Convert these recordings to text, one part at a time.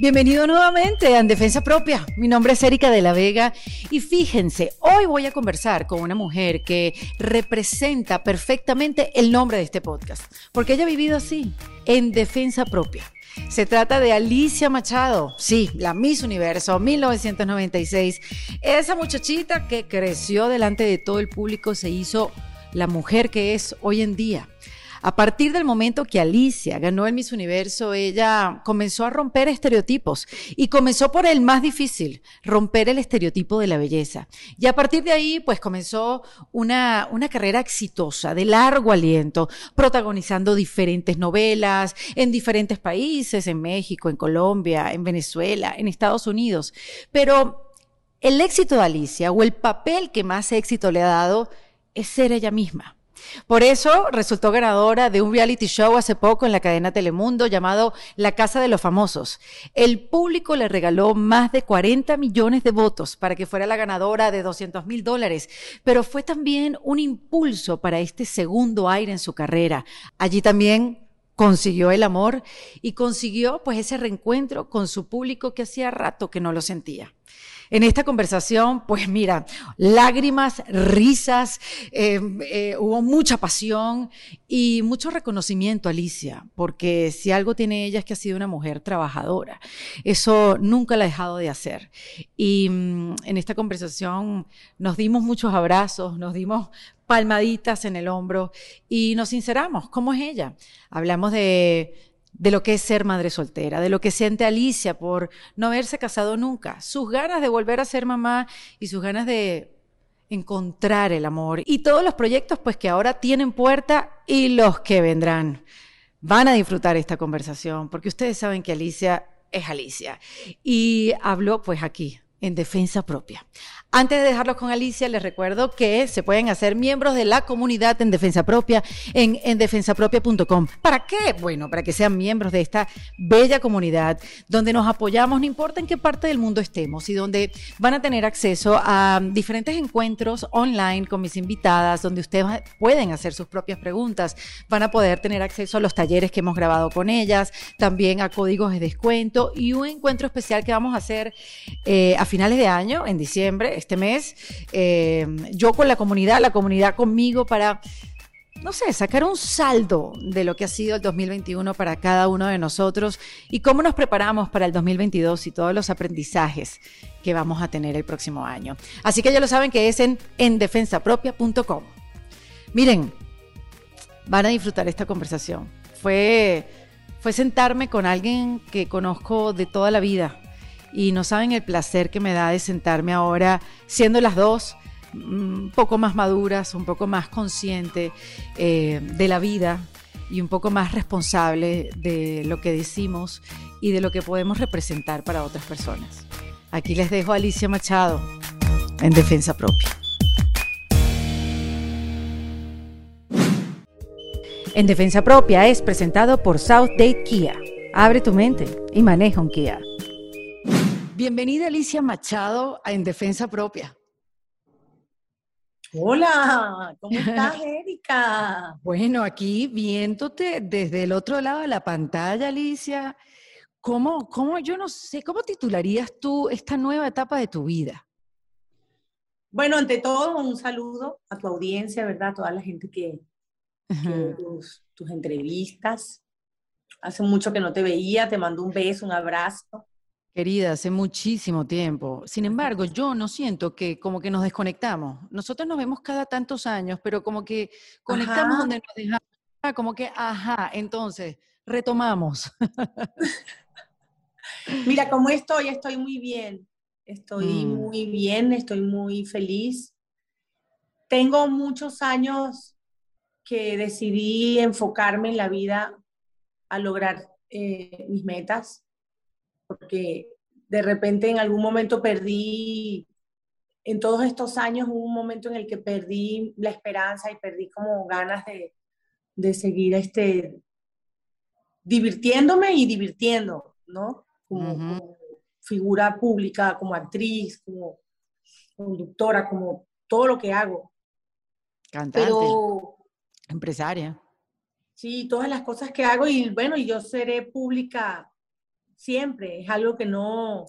Bienvenido nuevamente a En Defensa Propia. Mi nombre es Erika de la Vega y fíjense, hoy voy a conversar con una mujer que representa perfectamente el nombre de este podcast, porque ella ha vivido así, en Defensa Propia. Se trata de Alicia Machado, sí, la Miss Universo 1996. Esa muchachita que creció delante de todo el público se hizo la mujer que es hoy en día. A partir del momento que Alicia ganó el Miss Universo, ella comenzó a romper estereotipos y comenzó por el más difícil, romper el estereotipo de la belleza. Y a partir de ahí, pues comenzó una, una carrera exitosa, de largo aliento, protagonizando diferentes novelas en diferentes países, en México, en Colombia, en Venezuela, en Estados Unidos. Pero el éxito de Alicia o el papel que más éxito le ha dado es ser ella misma. Por eso resultó ganadora de un reality show hace poco en la cadena Telemundo llamado La Casa de los Famosos. El público le regaló más de 40 millones de votos para que fuera la ganadora de 200 mil dólares, pero fue también un impulso para este segundo aire en su carrera. Allí también consiguió el amor y consiguió pues ese reencuentro con su público que hacía rato que no lo sentía. En esta conversación, pues mira, lágrimas, risas, eh, eh, hubo mucha pasión y mucho reconocimiento, Alicia, porque si algo tiene ella es que ha sido una mujer trabajadora. Eso nunca la ha dejado de hacer. Y mm, en esta conversación nos dimos muchos abrazos, nos dimos palmaditas en el hombro y nos sinceramos, ¿cómo es ella? Hablamos de de lo que es ser madre soltera, de lo que siente Alicia por no haberse casado nunca, sus ganas de volver a ser mamá y sus ganas de encontrar el amor y todos los proyectos pues que ahora tienen puerta y los que vendrán. Van a disfrutar esta conversación porque ustedes saben que Alicia es Alicia y habló pues aquí en defensa propia. Antes de dejarlos con Alicia, les recuerdo que se pueden hacer miembros de la comunidad en Defensa Propia en, en defensapropia.com. ¿Para qué? Bueno, para que sean miembros de esta bella comunidad donde nos apoyamos, no importa en qué parte del mundo estemos, y donde van a tener acceso a diferentes encuentros online con mis invitadas, donde ustedes pueden hacer sus propias preguntas, van a poder tener acceso a los talleres que hemos grabado con ellas, también a códigos de descuento y un encuentro especial que vamos a hacer eh, a finales de año, en diciembre este mes, eh, yo con la comunidad, la comunidad conmigo para, no sé, sacar un saldo de lo que ha sido el 2021 para cada uno de nosotros y cómo nos preparamos para el 2022 y todos los aprendizajes que vamos a tener el próximo año. Así que ya lo saben que es en endefensapropia.com. Miren, van a disfrutar esta conversación. Fue, fue sentarme con alguien que conozco de toda la vida, y no saben el placer que me da de sentarme ahora, siendo las dos un mm, poco más maduras, un poco más consciente eh, de la vida y un poco más responsable de lo que decimos y de lo que podemos representar para otras personas. Aquí les dejo a Alicia Machado en Defensa Propia. En Defensa Propia es presentado por South Date Kia. Abre tu mente y maneja un Kia. Bienvenida Alicia Machado a En Defensa Propia. Hola, ¿cómo estás, Erika? bueno, aquí viéndote desde el otro lado de la pantalla, Alicia, ¿cómo, cómo, yo no sé, cómo titularías tú esta nueva etapa de tu vida? Bueno, ante todo, un saludo a tu audiencia, ¿verdad? A toda la gente que, que tus, tus entrevistas. Hace mucho que no te veía, te mando un beso, un abrazo. Querida, hace muchísimo tiempo. Sin embargo, yo no siento que como que nos desconectamos. Nosotros nos vemos cada tantos años, pero como que conectamos donde nos dejamos. Ah, como que, ajá, entonces, retomamos. Mira, como estoy, estoy muy bien. Estoy mm. muy bien, estoy muy feliz. Tengo muchos años que decidí enfocarme en la vida a lograr eh, mis metas porque de repente en algún momento perdí, en todos estos años hubo un momento en el que perdí la esperanza y perdí como ganas de, de seguir este, divirtiéndome y divirtiendo, ¿no? Como, figura pública, como actriz, como conductora, como todo lo que hago. Cantante. empresaria. Sí, todas las cosas que hago y bueno, yo seré pública siempre, es algo que no,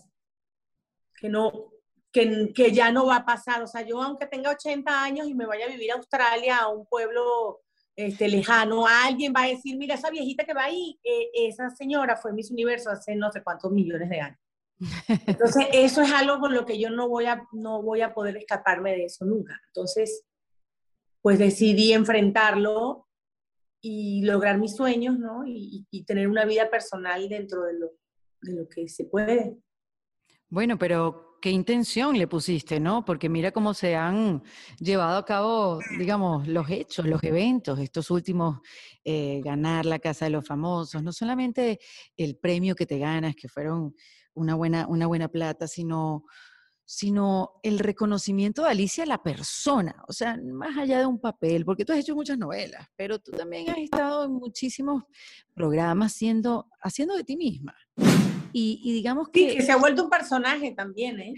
que no, que, que, ya no va a pasar. O sea, yo aunque tenga 80 años y me vaya a vivir a Australia, a un pueblo este, lejano, alguien va a decir, mira, esa viejita que va ahí, eh, esa señora fue Miss Universo hace no sé cuántos millones de años. Entonces, eso es algo con lo que yo no voy a, no voy a poder escaparme de eso nunca. Entonces, pues decidí enfrentarlo y lograr mis sueños, ¿no? Y, y tener una vida personal dentro de lo, de lo que se puede. Bueno, pero qué intención le pusiste, ¿no? Porque mira cómo se han llevado a cabo, digamos, los hechos, los eventos, estos últimos, eh, ganar la Casa de los Famosos, no solamente el premio que te ganas, que fueron una buena, una buena plata, sino, sino el reconocimiento de Alicia la persona, o sea, más allá de un papel, porque tú has hecho muchas novelas, pero tú también has estado en muchísimos programas siendo, haciendo de ti misma. Y, digamos que... Sí, que se ha vuelto un personaje también, ¿eh?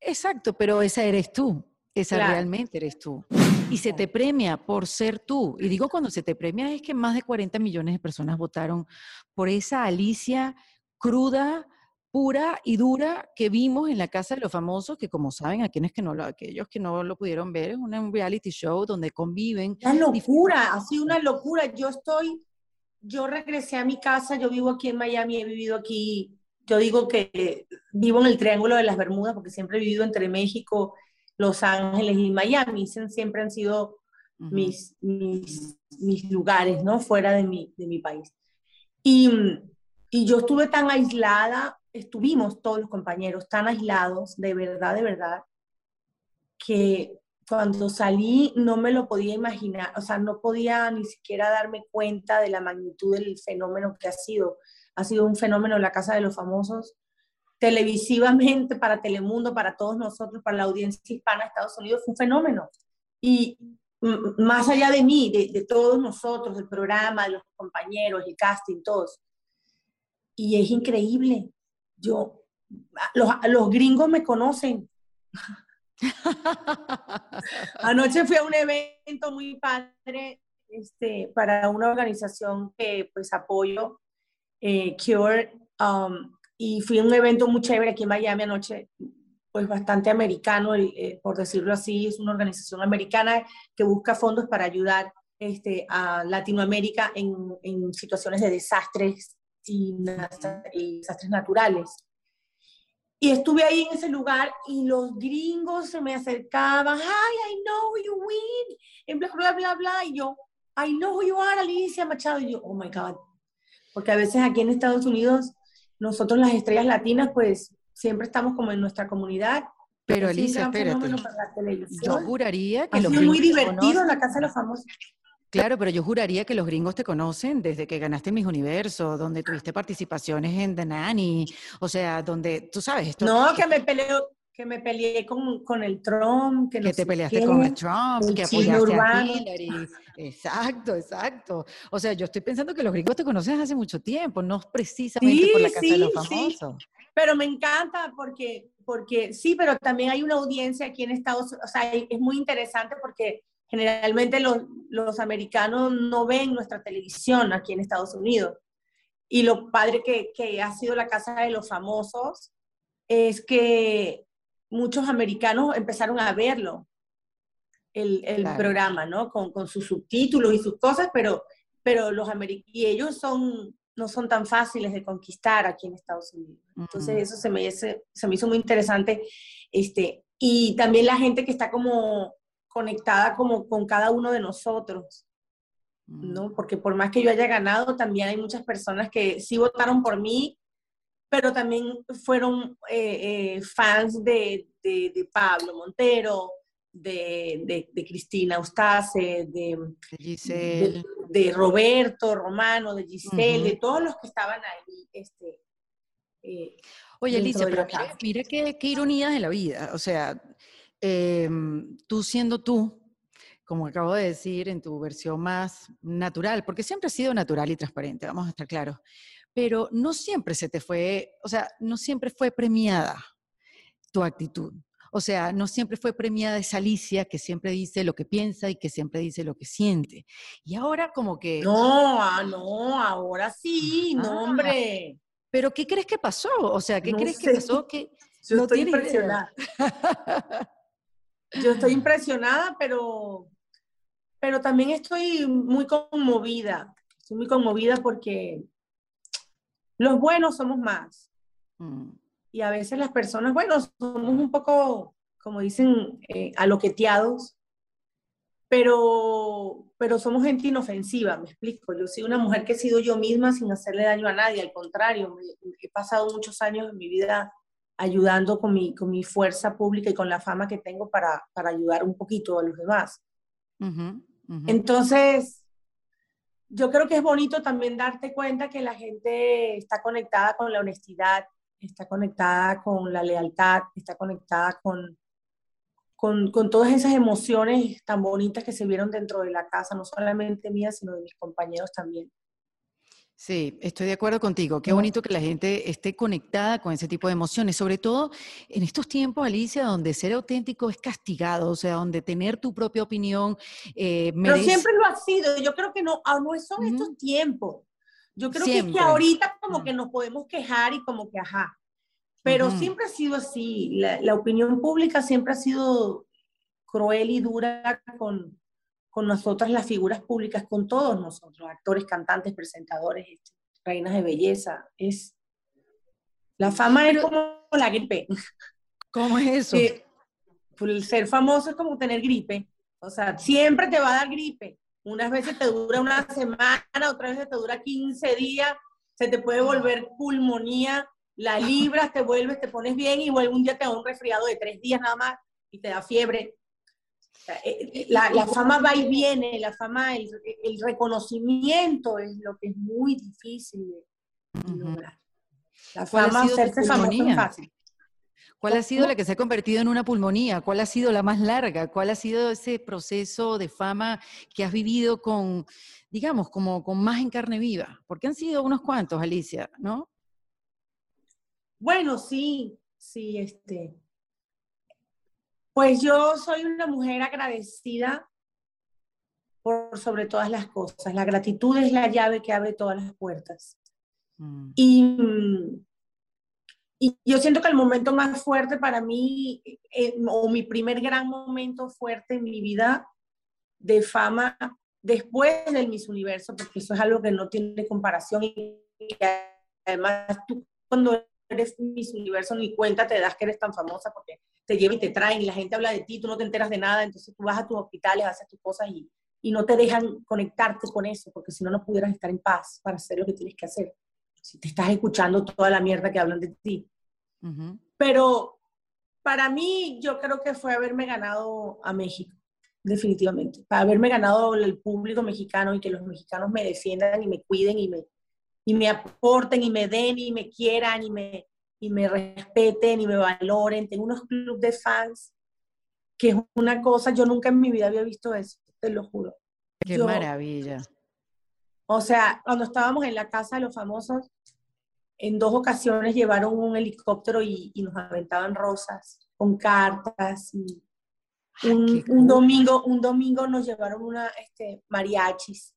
Exacto, pero esa eres tú, esa realmente eres tú. Y se te premia por ser tú. Y digo cuando se te premia es que más de 40 millones de personas votaron por esa Alicia cruda, pura y dura que vimos en la Casa de los Famosos, que como saben, a quienes que no lo, aquellos que no lo pudieron ver, es un reality show donde conviven. Una locura, ha sido una locura. Yo estoy, yo regresé a mi casa, yo vivo aquí en Miami, he vivido aquí yo digo que vivo en el Triángulo de las Bermudas porque siempre he vivido entre México, Los Ángeles y Miami. Siempre han sido mis, mis, mis, lugares, ¿no? Fuera de mi, de mi país. Y, y yo estuve tan aislada, estuvimos todos los compañeros tan aislados, de verdad, de verdad, que cuando salí no me lo podía imaginar, o sea, no podía ni siquiera darme cuenta de la magnitud del fenómeno que ha sido ha sido un fenómeno la Casa de los Famosos, televisivamente para Telemundo, para todos nosotros, para la audiencia hispana de Estados Unidos, fue un fenómeno. Y más allá de mí, de, todos nosotros, del programa, de los compañeros, el casting, todos. Y es increíble. Yo, los, los gringos me conocen. Anoche fui a un evento muy padre este, para una organización que pues apoyo eh, Cure, um, y fui a un evento muy chévere aquí en Miami anoche, pues bastante americano, eh, por decirlo así, es una organización americana que busca fondos para ayudar este, a Latinoamérica en, en situaciones de desastres y, y, desastres naturales. Y estuve ahí en ese lugar y los gringos se me acercaban, hi, I know you win, en bla, bla, bla, bla, y yo, I know who you are, Alicia Machado, y yo, oh my God, porque a veces aquí en Estados Unidos, nosotros las estrellas latinas, pues siempre estamos como en nuestra comunidad. Pero Alicia, espérate. Yo juraría que ha sido muy divertido en la Casa de los Famosos. Claro, pero yo juraría que los gringos te conocen desde que ganaste Mis Universo, donde tuviste participaciones en The Nanny, o sea, donde, tú sabes esto. No, que me peleo, que me peleé con, con el Trump. Que, te peleaste con el Trump, que apoyaste a Hillary. Exacto, exacto. O sea, yo estoy pensando que los gringos te conocen hace mucho tiempo, no precisamente por la Casa de los Famosos. Pero me encanta porque, porque sí, pero también hay una audiencia aquí en Estados Unidos, o sea, es muy interesante porque generalmente los, los americanos no ven nuestra televisión aquí en Estados Unidos. Y lo padre que, que ha sido la Casa de los Famosos es que muchos americanos empezaron a verlo, el, el programa, ¿no? Con, con, sus subtítulos y sus cosas, pero, pero los y ellos son, no son tan fáciles de conquistar aquí en Estados Unidos. Entonces eso se me, se, se me hizo muy interesante. Este, y también la gente que está como conectada como con cada uno de nosotros, ¿no? Porque por más que yo haya ganado, también hay muchas personas que sí votaron por mí pero también fueron eh, eh, fans de, de, Pablo Montero, de, de, Cristina Ustace, de, de, Roberto Romano, de Giselle, de todos los que estaban ahí. Este, eh, Oye, Alicia, pero mira, qué, qué, ironía de la vida. O sea, em, tú siendo tú, como acabo de decir, en tu versión más natural, porque siempre has sido natural y transparente, vamos a estar claros pero no siempre se te fue, o sea, no siempre fue premiada tu actitud. O sea, no siempre fue premiada esa Alicia que siempre dice lo que piensa y que siempre dice lo que siente. Y ahora como que... No, ah, no, ahora sí, no, hombre. Pero ¿qué crees que pasó? O sea, ¿qué crees que pasó? Que Yo estoy impresionada. Yo estoy impresionada, pero, pero también estoy muy conmovida. Estoy muy conmovida porque los buenos somos más. Mm. Y a veces las personas, bueno, somos un poco, como dicen, eh, aloqueteados, pero, pero somos gente inofensiva, me explico. Yo soy una mujer que he sido yo misma sin hacerle daño a nadie, al contrario, he pasado muchos años en mi vida ayudando con mi, con mi fuerza pública y con la fama que tengo para, para ayudar un poquito a los demás. Entonces, yo creo que es bonito también darte cuenta que la gente está conectada con la honestidad, está conectada con la lealtad, está conectada con, con, todas esas emociones tan bonitas que se vieron dentro de la casa, no solamente mía, sino de mis compañeros también. Sí, estoy de acuerdo contigo. Qué bonito que la gente esté conectada con ese tipo de emociones, sobre todo en estos tiempos, Alicia, donde ser auténtico es castigado, o sea, donde tener tu propia opinión. Eh, Pero siempre lo ha sido. Yo creo que no, no son estos tiempos. Yo creo que, que ahorita como que nos podemos quejar y como que ajá. Pero siempre ha sido así. La, la opinión pública siempre ha sido cruel y dura con, con nosotras las figuras públicas, con todos nosotros, actores, cantantes, presentadores, este, reinas de belleza. Es, la fama es como la gripe. ¿Cómo es eso? Eh, pues, ser famoso es como tener gripe. O sea, siempre te va a dar gripe. Unas veces te dura una semana, otras veces te dura 15 días, se te puede volver pulmonía, la libras, te vuelves, te pones bien y un día te da un resfriado de tres días nada más y te da fiebre. Eh, eh, la, la, fama va y viene, la fama, el, el, reconocimiento es lo que es muy difícil de lograr. La fama, hacerse famoso es fácil. ¿Cuál ha sido la que se ha convertido en una pulmonía? ¿Cuál ha sido la más larga? ¿Cuál ha sido ese proceso de fama que has vivido con, digamos, como con más en carne viva? Porque han sido unos cuantos, Alicia, ¿no? Bueno, sí, sí, este, pues yo soy una mujer agradecida por sobre todas las cosas. La gratitud es la llave que abre todas las puertas. Mm. Y, y, yo siento que el momento más fuerte para mí, eh, o mi primer gran momento fuerte en mi vida de fama, después del Miss Universo, porque eso es algo que no tiene comparación y además tú cuando eres Miss Universo ni cuenta te das que eres tan famosa porque te llevan y te traen y la gente habla de ti, tú no te enteras de nada, entonces tú vas a tus hospitales, haces tus cosas y, y no te dejan conectarte con eso, porque si no, no pudieras estar en paz para hacer lo que tienes que hacer. Si te estás escuchando toda la mierda que hablan de ti. Pero para mí, yo creo que fue haberme ganado a México, definitivamente. Para haberme ganado el público mexicano y que los mexicanos me defiendan y me cuiden y me, y me aporten y me den y me quieran y me, y me respeten y me valoren. Tengo unos clubes de fans que es una cosa, yo nunca en mi vida había visto eso, te lo juro. Qué maravilla. O sea, cuando estábamos en la casa de los famosos, en dos ocasiones llevaron un helicóptero y, nos aventaban rosas con cartas. Y un, domingo, un domingo nos llevaron una este, mariachis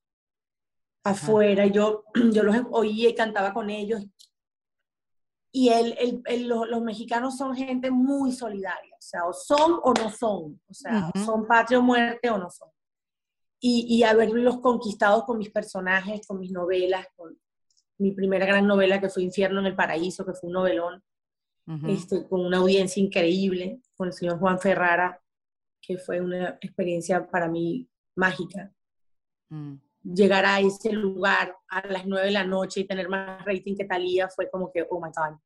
afuera. Yo, yo los oía y cantaba con ellos. Y el, el, los, mexicanos son gente muy solidaria, o sea, o son o no son, o sea, son patria o muerte o no son. Y, y haberlos conquistado con mis personajes, con mis novelas, con mi primera gran novela que fue Infierno en el Paraíso, que fue un novelón, este, con una audiencia increíble, con el señor Juan Ferrara, que fue una experiencia para mí mágica. Mm llegar a ese lugar a las nueve de la noche y tener más rating que Talía fue como que, oh my God.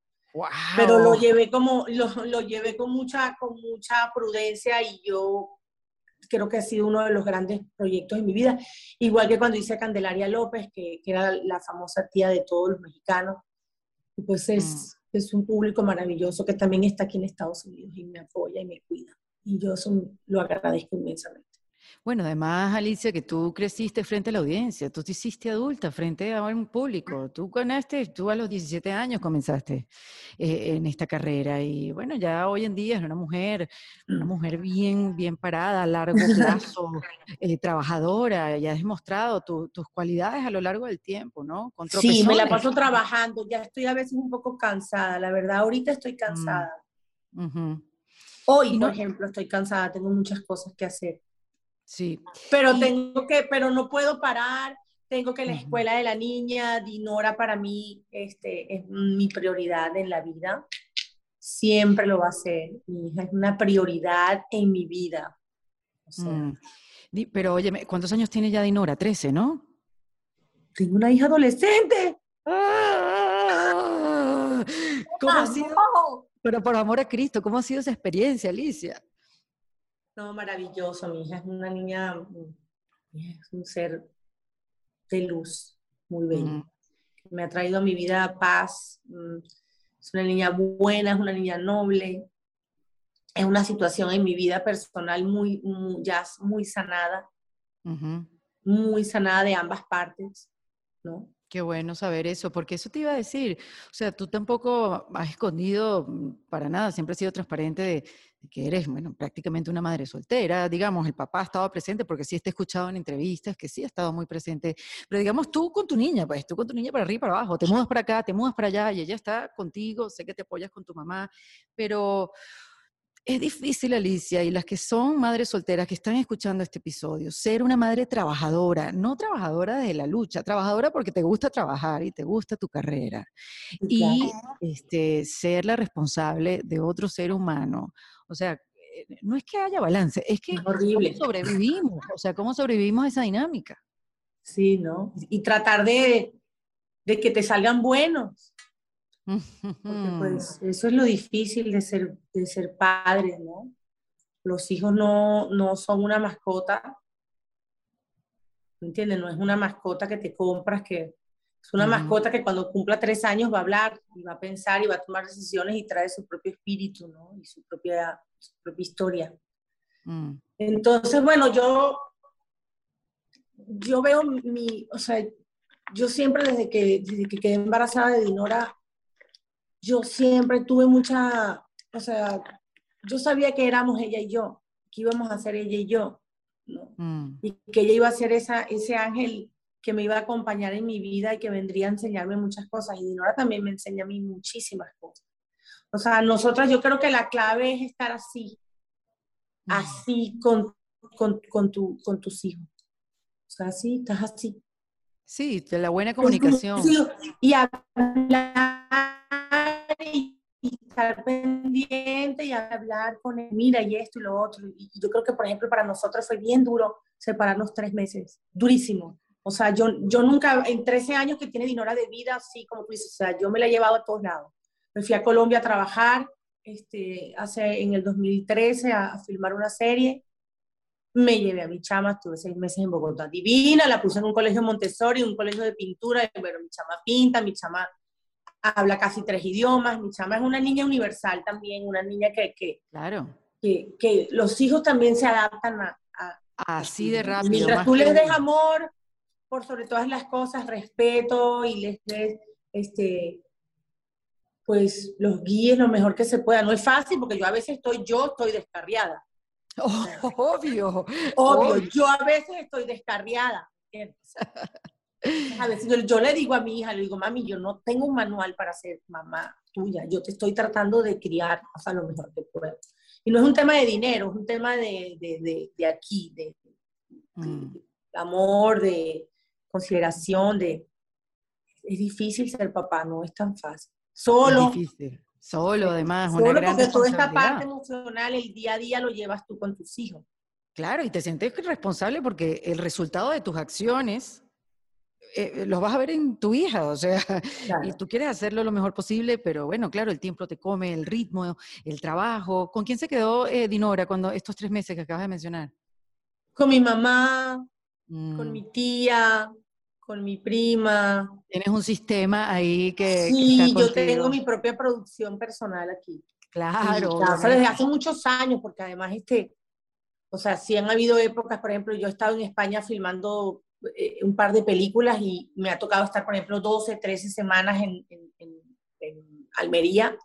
Pero lo llevé como, lo, lo, llevé con mucha, con mucha prudencia y yo creo que ha sido uno de los grandes proyectos de mi vida. Igual que cuando hice Candelaria López, que, que era la famosa tía de todos los mexicanos. Y pues es, mm. es un público maravilloso que también está aquí en Estados Unidos y me apoya y me cuida. Y yo eso lo agradezco inmensamente. Bueno, además, Alicia, que tú creciste frente a la audiencia, tú te hiciste adulta frente a un público. Tú ganaste, tú a los 17 años comenzaste eh, en esta carrera y bueno, ya hoy en día es una mujer, una mujer bien, bien parada, a largo plazo, eh, trabajadora, ya has demostrado tus cualidades a lo largo del tiempo, ¿no? sí, me la paso trabajando, ya estoy a veces un poco cansada, la verdad, ahorita estoy mm, cansada. Hoy, por ejemplo, estoy cansada, tengo muchas cosas que hacer. Sí. Pero tengo que, pero no puedo parar, tengo que la escuela de la niña, Dinora para mí este, es mi prioridad en la vida. Siempre lo va a ser. Mi hija es una prioridad en mi vida. Mm. Pero oye, ¿cuántos años tiene ya Dinora? Trece, ¿no? Tengo una hija adolescente. ¡Ah! ¿Cómo ha sido? Pero por amor a Cristo, ¿cómo ha sido esa experiencia, Alicia? No, maravilloso. Mi hija es una niña, mm, es un ser de luz, muy bello. Me ha traído a mi vida paz. Mm, es una niña buena, es una niña noble. Es una situación en mi vida personal muy, ya muy sanada. Muy sanada de ambas partes, ¿no? Qué bueno saber eso, porque eso te iba a decir. O sea, tú tampoco has escondido mm, para nada, siempre has sido transparente de, que eres, bueno, prácticamente una madre soltera, digamos, el papá ha estado presente, porque sí te he escuchado en entrevistas que sí ha estado muy presente, pero digamos tú con tu niña, pues tú con tu niña para arriba y para abajo, te mudas para acá, te mudas para allá y ella está contigo, sé que te apoyas con tu mamá, pero es difícil, Alicia, y las que son madres solteras que están escuchando este episodio, ser una madre trabajadora, no trabajadora de la lucha, trabajadora porque te gusta trabajar y te gusta tu carrera, y este, ser la responsable de otro ser humano. O sea, eh, no es que haya balance, es que horrible. ¿cómo sobrevivimos? O sea, ¿cómo sobrevivimos a esa dinámica? Sí, ¿no? Y tratar de, de que te salgan buenos. Porque pues eso es lo difícil de ser, de ser padre, ¿no? Los hijos no, no son una mascota, ¿me entiendes? No es una mascota que te compras, que es una mascota que cuando cumpla tres años va a hablar y va a pensar y va a tomar decisiones y trae su propio espíritu, ¿no? Y su propia, su propia historia. Mm. Entonces, bueno, yo, yo veo mi, o sea, yo siempre desde que, desde que quedé embarazada de Dinora, yo siempre tuve mucha, o sea, yo sabía que éramos ella y yo, que íbamos a ser ella y yo, ¿no? Mm. Y que ella iba a ser esa, ese ángel que me iba a acompañar en mi vida y que vendría a enseñarme muchas cosas. Y Dinora también me enseña a mí muchísimas cosas. O sea, nosotras, yo creo que la clave es estar así, mm. así con, con, con, tu, con tus hijos. O sea, así, estás así. Sí, de la buena comunicación. Y hablar y estar pendiente y hablar con él, mira, y esto y lo otro. Y yo creo que, por ejemplo, para nosotros fue bien duro separarnos tres meses, durísimo. O sea, yo, yo nunca, en 13 años que tiene Dinora de vida, así como tú dices, o sea, yo me la he llevado a todos lados. Me fui a Colombia a trabajar, este, hace, en el 2013 a, a filmar una serie. Me llevé a mi chama, estuve seis meses en Bogotá. Divina, la puse en un colegio Montessori, un colegio de pintura, pero mi chama pinta, mi chama habla casi tres idiomas, mi chama es una niña universal también, una niña que, que, claro. que, que los hijos también se adaptan a... Así de rápido. Mientras tú les des amor, por sobre todas las cosas, respeto y les des, este, pues los guíes lo mejor que se pueda. No es fácil porque yo a veces estoy, yo estoy descarriada. obvio, obvio. yo a veces estoy descarriada. A veces yo, le digo a mi hija, le digo, mami, yo no tengo un manual para ser mamá tuya, yo te estoy tratando de criar hasta lo mejor que puedo. Y no es un tema de dinero, es un tema de, de, de, aquí, de, mm. amor, de consideración, de... Es difícil ser papá, no es tan fácil. Solo. Es difícil. Solo, además, una gran porque toda esta parte emocional, el día a día lo llevas tú con tus hijos. Claro, y te sientes responsable porque el resultado de tus acciones eh, los vas a ver en tu hija, o sea, y tú quieres hacerlo lo mejor posible, pero bueno, claro, el tiempo te come, el ritmo, el trabajo. ¿Con quién se quedó eh, Dinora cuando estos tres meses que acabas de mencionar? Con mi mamá, con mm. mi tía, con mi prima. Tienes un sistema ahí que... Sí, yo tengo mi propia producción personal aquí. Claro. desde hace muchos años, porque además este, O sea, sí han habido épocas, por ejemplo, yo he estado en España filmando eh, un par de películas y me ha tocado estar, por ejemplo, 12, 13 semanas en, Almería.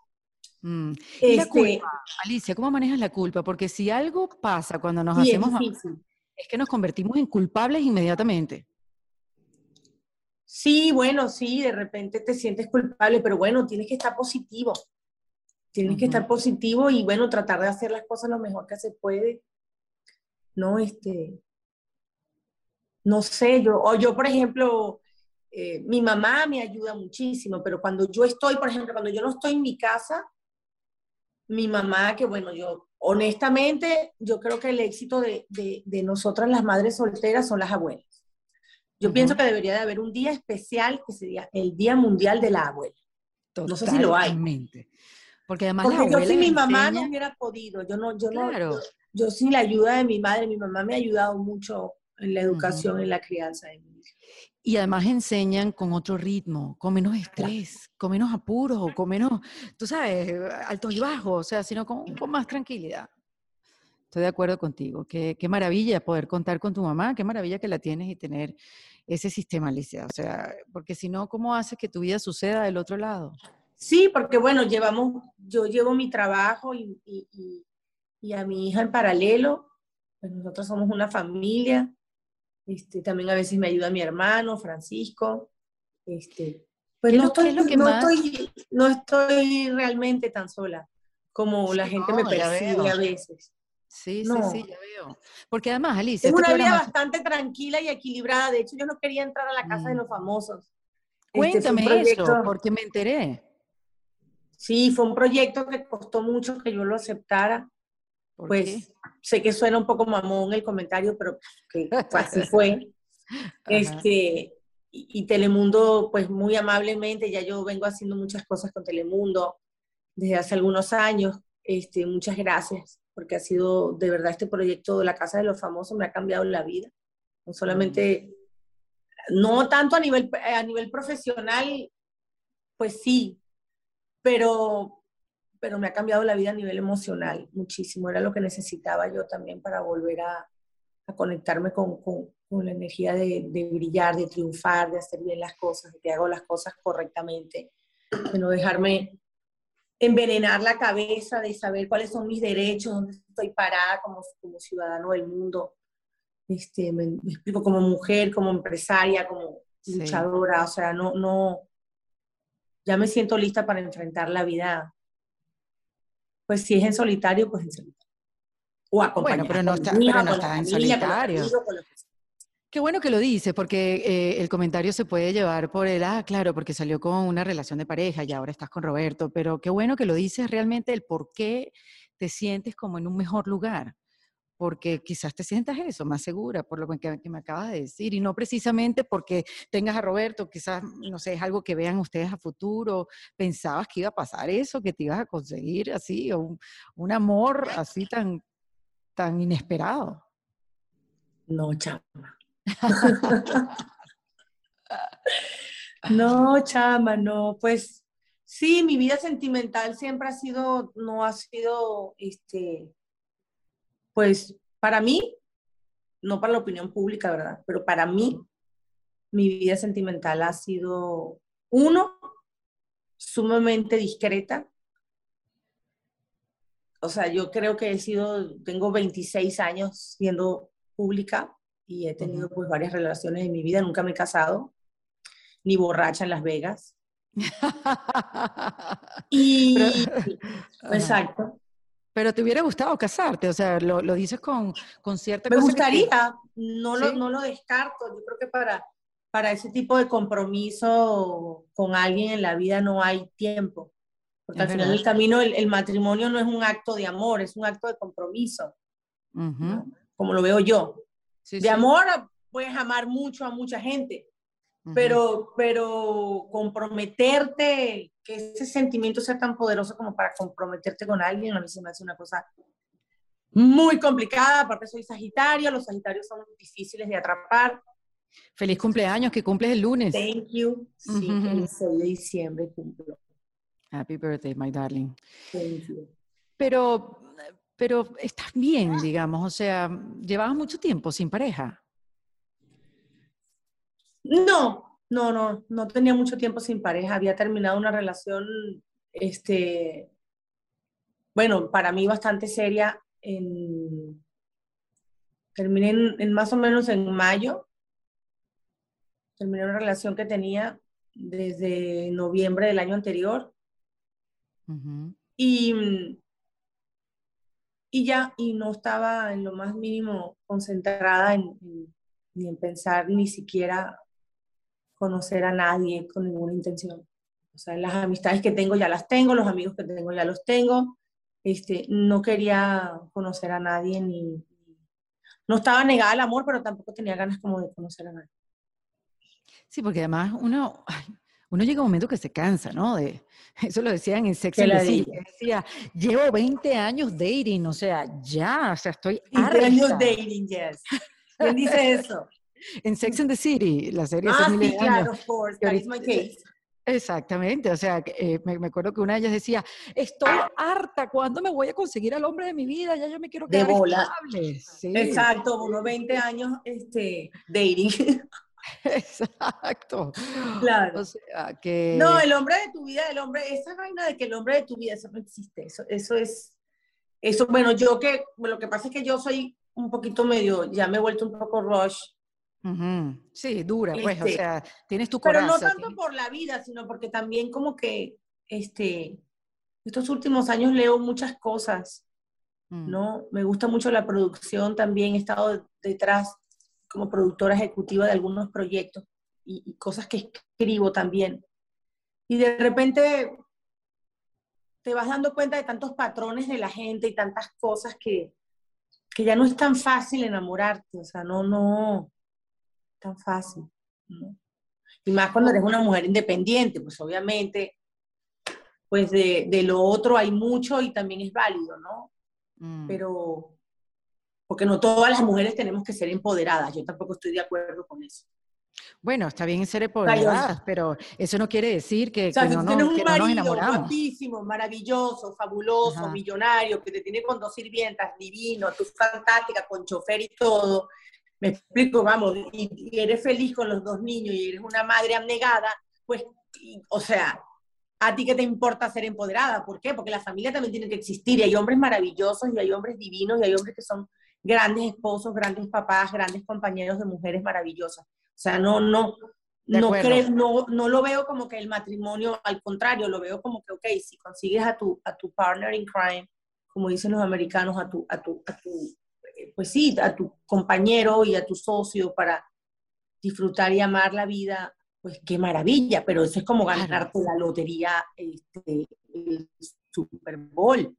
Mm. ¿Y la este culpa, Alicia, cómo manejas la culpa? Porque si algo pasa cuando nos hacemos es, es que nos convertimos en culpables inmediatamente. Sí, bueno, sí, de repente te sientes culpable, pero bueno, tienes que estar positivo. Tienes que estar positivo y bueno, tratar de hacer las cosas lo mejor que se puede. No, este, no sé, yo, o yo, por ejemplo, eh, mi mamá me ayuda muchísimo, pero cuando yo estoy, por ejemplo, cuando yo no estoy en mi casa, mi mamá, que bueno, yo, honestamente, yo creo que el éxito de, de nosotras las madres solteras son las abuelas. Yo pienso que debería de haber un día especial que sería el Día Mundial de la Abuela. No sé si lo hay. Porque además Porque yo sin mi mamá no hubiera podido. Yo no, yo no, yo, sin la ayuda de mi madre, mi mamá me ha ayudado mucho en la educación, y en la crianza de mi. Y además enseñan con otro ritmo, con menos estrés, con menos apuros, con menos, tú sabes, altos y bajos, o sea, sino con, con más tranquilidad. Estoy de acuerdo contigo. Qué, qué, maravilla poder contar con tu mamá, qué maravilla que la tienes y tener ese sistema, Alicia. O sea, porque si no, ¿cómo haces que tu vida suceda del otro lado? Sí, porque bueno, llevamos, yo llevo mi trabajo y, y, a mi hija en paralelo. Pues nosotros somos una familia. Este, también a veces me ayuda mi hermano, Francisco. Este, pues no, estoy, no, estoy, no estoy realmente tan sola como la gente me percibe a veces. Sí, sí, sí, ya veo. Porque además, Alicia. Es una vida bastante tranquila y equilibrada. De hecho, yo no quería entrar a la casa de mm. los famosos. Este, Cuéntame eso, porque me enteré. Sí, fue un proyecto que costó mucho que yo lo aceptara. Pues sé que suena un poco mamón el comentario, pero que así fue. este, y, Telemundo, pues muy amablemente, ya yo vengo haciendo muchas cosas con Telemundo desde hace algunos años. Este, muchas gracias porque ha sido de verdad este proyecto de la Casa de los Famosos me ha cambiado la vida. No solamente, no tanto a nivel, a nivel profesional, pues sí, pero, pero me ha cambiado la vida a nivel emocional muchísimo. Era lo que necesitaba yo también para volver a, a conectarme con, con, con, la energía de, de, brillar, de triunfar, de hacer bien las cosas, de que hago las cosas correctamente, de no dejarme envenenar la cabeza de saber cuáles son mis derechos, dónde estoy parada como, como ciudadano del mundo. Este, me, explico como mujer, como empresaria, como luchadora, o sea, no, no, ya me siento lista para enfrentar la vida. Pues si es en solitario, pues en solitario. O. Bueno, pero no está, pero no está en solitario. Qué bueno que lo dices, porque eh, el comentario se puede llevar por el, ah, claro, porque salió con una relación de pareja y ahora estás con Roberto, pero qué bueno que lo dices realmente el por qué te sientes como en un mejor lugar, porque quizás te sientas eso, más segura, por lo que, me acabas de decir, y no precisamente porque tengas a Roberto, quizás, no sé, es algo que vean ustedes a futuro, pensabas que iba a pasar eso, que te ibas a conseguir así, o un, un amor así tan, tan inesperado. No, chama. no, chama, no, pues sí, mi vida sentimental siempre ha sido, no ha sido, este, pues para mí, no para la opinión pública, ¿verdad? Pero para mí, mi vida sentimental ha sido, uno, sumamente discreta. O sea, yo creo que he sido, tengo 26 años siendo pública y he tenido pues varias relaciones en mi vida, nunca me he casado, ni borracha en Las Vegas. y exacto. Pero te hubiera gustado casarte, o sea, lo, lo dices con, con cierta... Me gustaría, no, lo, no lo descarto, yo creo que para, para ese tipo de compromiso con alguien en la vida no hay tiempo, porque al final del camino el, el, matrimonio no es un acto de amor, es un acto de compromiso, como lo veo yo. De amor puedes amar mucho a mucha gente, pero, pero comprometerte, que ese sentimiento sea tan poderoso como para comprometerte con alguien, a mí se me hace una cosa muy complicada. Aparte soy Sagitario, los Sagitarios son difíciles de atrapar. Feliz cumpleaños, que cumples el lunes. Thank you. Sí, el 6 de diciembre cumplo. Happy birthday, my darling. Thank you. Pero pero estás bien, digamos, o sea, llevabas mucho tiempo sin pareja. No, no, no, no tenía mucho tiempo sin pareja. Había terminado una relación, este, bueno, para mí bastante seria. En, terminé en, más o menos en mayo. Terminé una relación que tenía desde noviembre del año anterior. Y y ya, y no estaba en lo más mínimo concentrada en, ni en pensar ni siquiera conocer a nadie con ninguna intención. O sea, las amistades que tengo ya las tengo, los amigos que tengo ya los tengo. Este, no quería conocer a nadie ni... No estaba negada al amor, pero tampoco tenía ganas como de conocer a nadie. Sí, porque además uno, uno llega a un momento que se cansa, ¿no? De, eso lo decían en Sex and the City. Decía, llevo 20 años dating, o sea, ya, o sea, estoy 20 años dating, yes. ¿Quién dice eso? en Sex and the City, la serie ah, sí, claro, of course, that is my case. Exactamente, o sea, eh, me, acuerdo que una de ellas decía, estoy harta, ¿cuándo me voy a conseguir al hombre de mi vida? Ya yo me quiero quedar de bola. Sí. Exacto, unos 20 años este, dating. Exacto. Claro. O sea, que... No, el hombre de tu vida, el hombre, esa vaina de que el hombre de tu vida, eso no existe, eso, eso es, eso, bueno, yo que, lo que pasa es que yo soy un poquito medio, ya me he vuelto un poco rush Sí, dura, pues, o este, sea, tienes tu corazón. Pero no tanto por la vida, sino porque también como que, este, estos últimos años leo muchas cosas, mm. ¿no? Me gusta mucho la producción también, he estado detrás como productora ejecutiva de algunos proyectos y, y cosas que escribo también. Y de repente te vas dando cuenta de tantos patrones de la gente y tantas cosas que, que ya no es tan fácil enamorarte, o sea, no, no, tan fácil. Y más cuando eres una mujer independiente, pues obviamente, pues de, de lo otro hay mucho y también es válido, ¿no? Mm. Pero, porque no todas las mujeres tenemos que ser empoderadas, yo tampoco estoy de acuerdo con eso. Bueno, está bien ser empoderadas, pero eso no quiere decir que, no, tienes un marido guapísimo, maravilloso, fabuloso, millonario, que te tiene con dos sirvientas, divino, tú fantástica, con chofer y todo, me explico, vamos, y, eres feliz con los dos niños y eres una madre abnegada, pues, o sea, ¿a ti qué te importa ser empoderada? ¿Por qué? Porque la familia también tiene que existir y hay hombres maravillosos y hay hombres divinos y hay hombres que son grandes esposos, grandes papás, grandes compañeros de mujeres maravillosas. O sea, no, no, no, no, no, lo veo como que el matrimonio, al contrario, lo veo como que, ok, si consigues a tu, a tu partner in crime, como dicen los americanos, a tu, a tu, a tu pues sí, a tu compañero y a tu socio para disfrutar y amar la vida, pues qué maravilla, pero eso es como ganarte la lotería, este, el Super Bowl.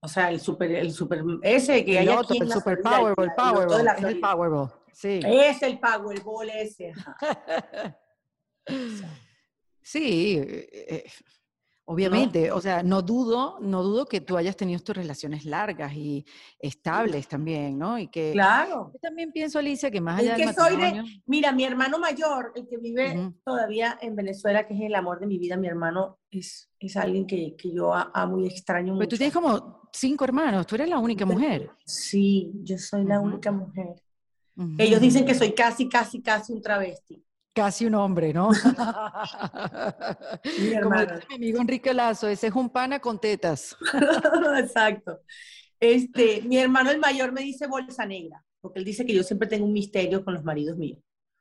O sea, el super, el super, ese que hay aquí el Super Powerball, Powerball, es el Powerball, sí. Es el Powerball ese. sí, Obviamente, o sea, no dudo, no dudo que tú hayas tenido tus relaciones largas y estables también, ¿no? Y que claro. Yo también pienso, Alicia, que más allá es que soy de, mira, mi hermano mayor, el que vive todavía en Venezuela, que es el amor de mi vida, mi hermano es, es alguien que, que yo amo y extraño mucho. Pero tú tienes como cinco hermanos, tú eres la única mujer. Sí, yo soy la única mujer. Ellos dicen que soy casi, casi, casi un travesti casi un hombre, ¿no? mi. Como mi amigo Enrique Lazo, ese es un pana con tetas. Exacto. Este, mi hermano el mayor me dice bolsa negra, porque él dice que yo siempre tengo un misterio con los maridos míos.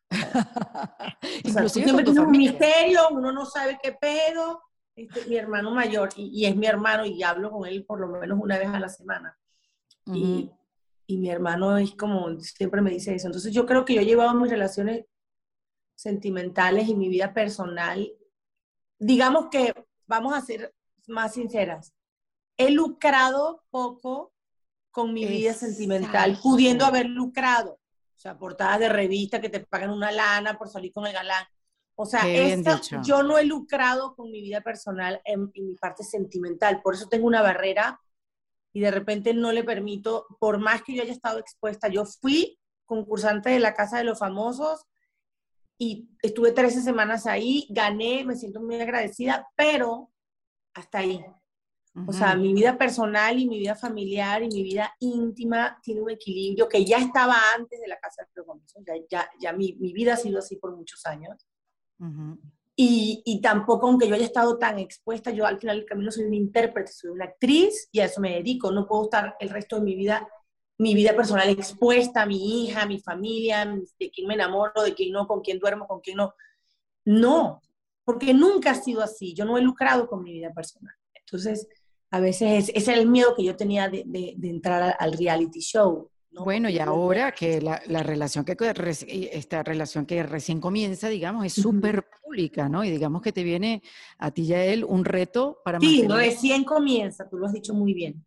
O siempre tengo un misterio, uno no sabe qué pedo. Este, mi hermano mayor, y, es mi hermano, y hablo con él por lo menos una vez a la semana. y, y mi hermano es como, siempre me dice eso. Entonces yo creo que yo he llevado mis relaciones sentimentales y mi vida personal, digamos que, vamos a ser más sinceras, he lucrado poco con mi vida sentimental, pudiendo haber lucrado. O sea, portadas de revista que te pagan una lana por salir con el galán. O sea, yo no he lucrado con mi vida personal en, en, mi parte sentimental. Por eso tengo una barrera y de repente no le permito, por más que yo haya estado expuesta, yo fui concursante de la Casa de los Famosos, y estuve 13 semanas ahí, gané, me siento muy agradecida, pero hasta ahí. O sea, mi vida personal y mi vida familiar y mi vida íntima tiene un equilibrio que ya estaba antes de la casa de los ya, ya, ya mi, mi, vida ha sido así por muchos años. y, y, tampoco, aunque yo haya estado tan expuesta, yo al final del camino soy una intérprete, soy una actriz y a eso me dedico. No puedo estar el resto de mi vida, mi vida personal expuesta mi hija, mi familia, de quién me enamoro, de quién no, con quién duermo, con quién no. No, porque nunca ha sido así. Yo no he lucrado con mi vida personal. Entonces, a veces ese era el miedo que yo tenía de, de, entrar al reality show. Bueno, y ahora que la, la, relación que esta relación que recién comienza, digamos, es súper pública, ¿no? Y digamos que te viene a ti y a él un reto para Sí, recién comienza, tú lo has dicho muy bien.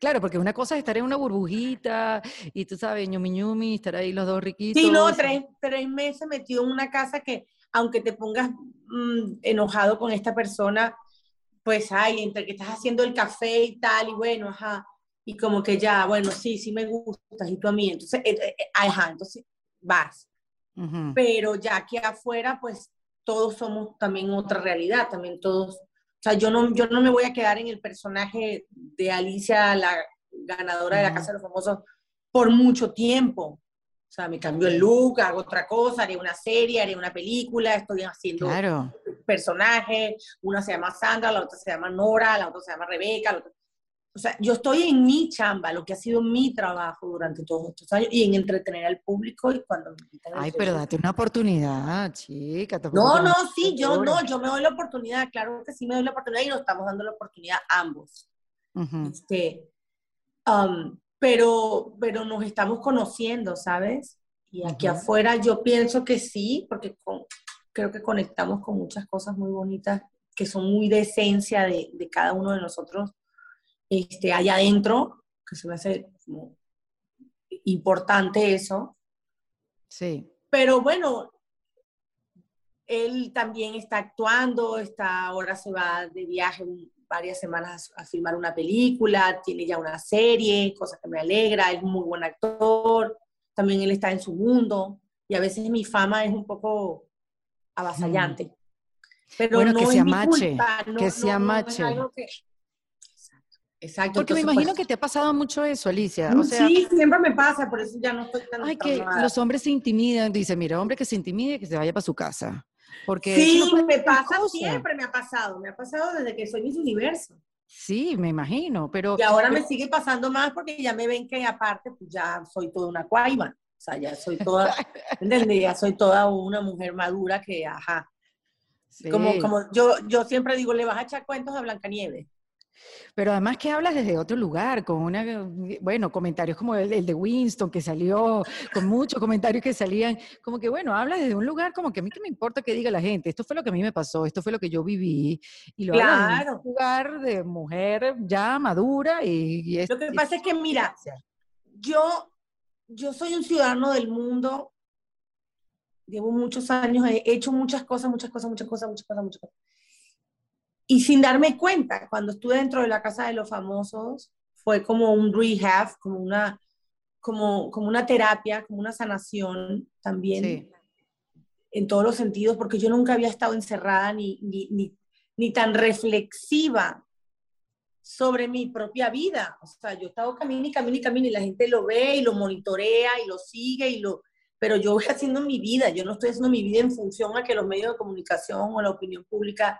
Claro, porque una cosa es estar en una burbujita y tú sabes, ñumi ñumi, estar ahí los dos riquitos. Sí, no, tres, tres meses metido en una casa que, aunque te pongas mm, enojado con esta persona, pues hay, entre que estás haciendo el café y tal, y bueno, ajá, y como que ya, bueno, sí, sí me gustas, y tú a mí, entonces, eh, eh, eh, ajá, entonces vas. Pero ya aquí afuera, pues todos somos también otra realidad, también todos, o sea, yo no, yo no me voy a quedar en el personaje de Alicia, la ganadora de la Casa de los Famosos, por mucho tiempo. O sea, me cambio el look, hago otra cosa, haré una serie, haré una película, estoy haciendo claro. personajes, una se llama Sandra, la otra se llama Nora, la otra se llama Rebeca. O sea, yo estoy en mi chamba, lo que ha sido mi trabajo durante todos estos años y en entretener al público y cuando me invitan Ay, pero date una oportunidad, chica. No, no, sí, yo no, yo me doy la oportunidad, claro que sí me doy la oportunidad y nos estamos dando la oportunidad ambos. este, um, pero, pero nos estamos conociendo, ¿sabes? Y aquí afuera yo pienso que sí, porque creo que conectamos con muchas cosas muy bonitas que son muy de esencia de, de cada uno de nosotros este, allá adentro, que se me hace importante eso. Sí. Pero bueno, él también está actuando, está, ahora se va de viaje varias semanas a, filmar una película, tiene ya una serie, cosa que me alegra, es un muy buen actor, también él está en su mundo y a veces mi fama es un poco avasallante. Pero bueno, que se amache, que se amache. Exacto. Porque me imagino que te ha pasado mucho eso, Alicia. O sea, sí, siempre me pasa, por eso ya no estoy tan... Ay, que los hombres se intimidan, dice, mira, hombre que se intimide, que se vaya para su casa. Porque sí, me pasa siempre, me ha pasado, me ha pasado desde que soy Miss Universo. Sí, me imagino, pero... Y ahora me sigue pasando más porque ya me ven que aparte, pues ya soy toda una cuaima. O sea, ya soy toda, ¿entendés? Ya soy toda una mujer madura que, ajá. Como, como yo, yo siempre digo, le vas a echar cuentos a Blancanieves. Pero además que hablas desde otro lugar, con una, bueno, comentarios como el, de Winston que salió, con muchos comentarios que salían, como que bueno, hablas desde un lugar como que a mí que me importa que diga la gente, esto fue lo que a mí me pasó, esto fue lo que yo viví, y lo hablas en un lugar de mujer ya madura y... lo que pasa es que mira, yo, yo soy un ciudadano del mundo, llevo muchos años, he hecho muchas cosas, muchas cosas, muchas cosas, muchas cosas, muchas cosas y sin darme cuenta, cuando estuve dentro de la casa de los famosos, fue como un rehab, como una, como, como una terapia, como una sanación también, en todos los sentidos, porque yo nunca había estado encerrada ni, ni, ni, tan reflexiva sobre mi propia vida. O sea, yo he estado caminando y caminando y caminando y la gente lo ve y lo monitorea y lo sigue y lo... Pero yo voy haciendo mi vida, yo no estoy haciendo mi vida en función a que los medios de comunicación o la opinión pública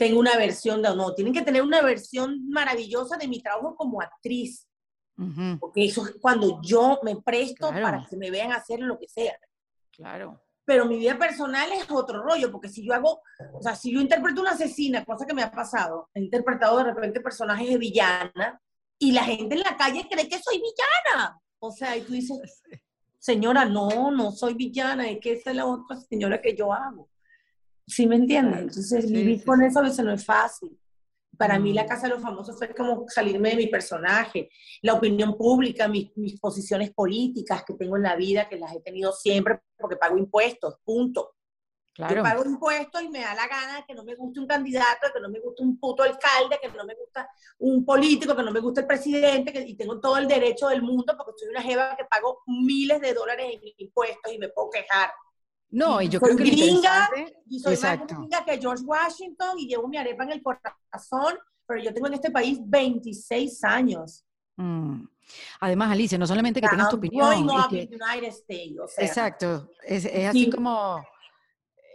tengo una versión de, no, tienen que tener una versión maravillosa de mi trabajo como actriz. Porque eso es cuando yo me presto para que me vean hacer lo que sea. Claro. Pero mi vida personal es otro rollo, porque si yo hago, o sea, si yo interpreto una asesina, cosa que me ha pasado, he interpretado de repente personajes de villana, y la gente en la calle cree que soy villana. O sea, y tú dices, señora, no, no soy villana, es que esa es la otra señora que yo hago. ¿Sí me entiendes? Entonces, vivir con eso a veces no es fácil. Para mí la mm. Casa de los Famosos fue como salirme de mi personaje, la opinión pública, mis, mis, posiciones políticas que tengo en la vida, que las he tenido siempre porque pago impuestos, punto. Claro. Yo pago impuestos y me da la gana que no me guste un candidato, que no me guste un puto alcalde, que no me gusta un político, que no me guste el presidente, que, y tengo todo el derecho del mundo porque soy una jeva que pago miles de dólares en impuestos y me puedo quejar No, y, yo creo que gringa, y soy más gringa que George Washington y llevo mi arepa en el corazón, pero yo tengo en este país 26 años. Mm. Además, Alicia, no solamente que tienes tu opinión. exacto, es, así como...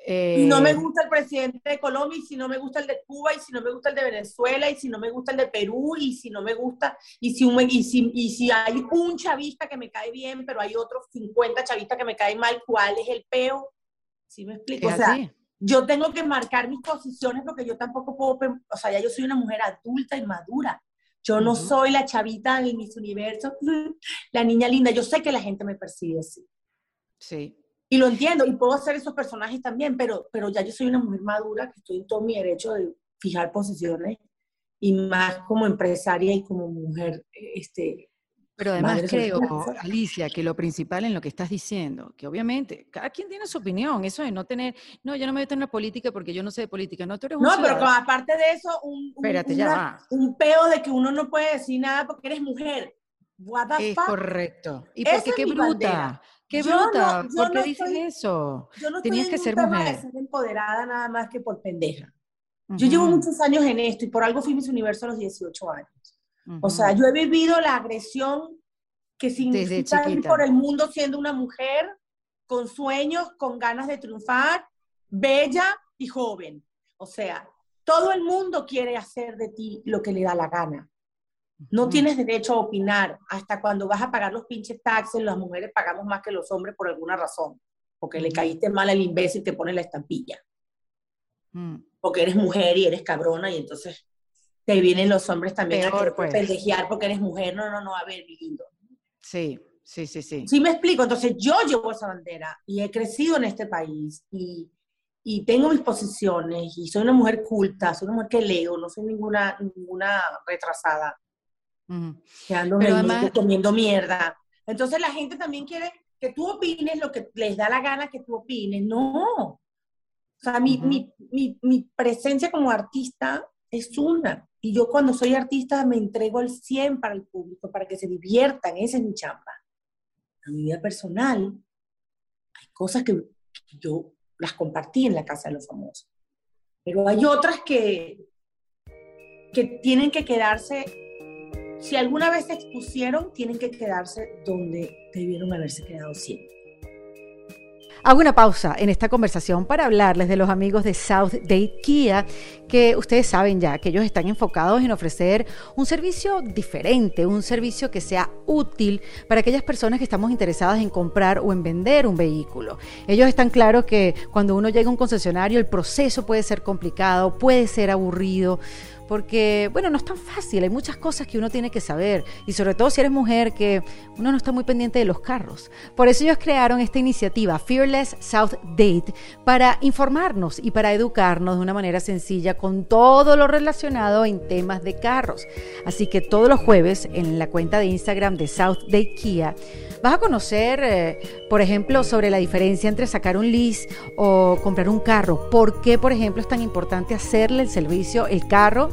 Eh, no me gusta el presidente de Colombia, y si no me gusta el de Cuba, y si no me gusta el de Venezuela, y si no me gusta el de Perú, y si no me gusta, y si, y si, y si hay un chavista que me cae bien, pero hay otros 50 chavistas que me caen mal, ¿cuál es el peo? ¿Sí me explico? O sea, yo tengo que marcar mis posiciones porque yo tampoco puedo, o sea, ya yo soy una mujer adulta y madura. Yo no soy la chavita de mis universos, la niña linda. Yo sé que la gente me percibe así. Sí. Y lo entiendo, y puedo hacer esos personajes también, pero, pero ya yo soy una mujer madura que estoy en todo mi derecho de fijar posiciones y más como empresaria y como mujer este, pero además creo, Alicia, que lo principal en lo que estás diciendo, que obviamente cada quien tiene su opinión, eso de no tener, no, yo no me meto en la política porque yo no sé de política, no, tú eres un No, pero aparte de eso, un, Espérate, ya un peo de que uno no puede decir nada porque eres mujer. What the es correcto. ¿Y porque qué bruta? ¿Qué bruta? ¿Por qué dices eso? Yo no Tenías que ser mujer. De ser empoderada nada más que por pendeja. Yo llevo muchos años en esto y por algo fui mis universo a los 18 años. O sea, yo he vivido la agresión que significa ir por el mundo siendo una mujer con sueños, con ganas de triunfar, bella y joven. O sea, todo el mundo quiere hacer de ti lo que le da la gana. No tienes derecho a opinar. Hasta cuando vas a pagar los pinches taxes, las mujeres pagamos más que los hombres por alguna razón. Porque le caíste mal al imbécil y te pone la estampilla. Mm. Porque eres mujer y eres cabrona y entonces te vienen los hombres también a pues. pendejear porque eres mujer. No, no, no, a ver, lindo. Sí, sí, sí, sí. Sí me explico. Entonces yo llevo esa bandera y he crecido en este país y, y tengo mis posiciones y soy una mujer culta, soy una mujer que leo, no soy ninguna, ninguna retrasada. Que ando comiendo mierda. Entonces la gente también quiere que tú opines lo que les da la gana que tú opines. No. O sea, mi, mi, mi, mi presencia como artista es una. Y yo cuando soy artista me entrego al 100 para el público, para que se diviertan, esa es mi chamba. En mi vida personal, hay cosas que yo las compartí en la casa de los famosos, pero hay otras que, que tienen que quedarse, si alguna vez se expusieron, tienen que quedarse donde debieron haberse quedado siempre. Hago una pausa en esta conversación para hablarles de los amigos de South Date Kia, que ustedes saben ya que ellos están enfocados en ofrecer un servicio diferente, un servicio que sea útil para aquellas personas que estamos interesadas en comprar o en vender un vehículo. Ellos están claros que cuando uno llega a un concesionario el proceso puede ser complicado, puede ser aburrido porque, bueno, no es tan fácil, hay muchas cosas que uno tiene que saber, y sobre todo si eres mujer, que uno no está muy pendiente de los carros. Por eso ellos crearon esta iniciativa, Fearless South Date, para informarnos y para educarnos de una manera sencilla con todo lo relacionado en temas de carros. Así que todos los jueves en la cuenta de Instagram de South Date Kia, vas a conocer, eh, por ejemplo, sobre la diferencia entre sacar un lease o comprar un carro. ¿Por qué, por ejemplo, es tan importante hacerle el servicio, el carro?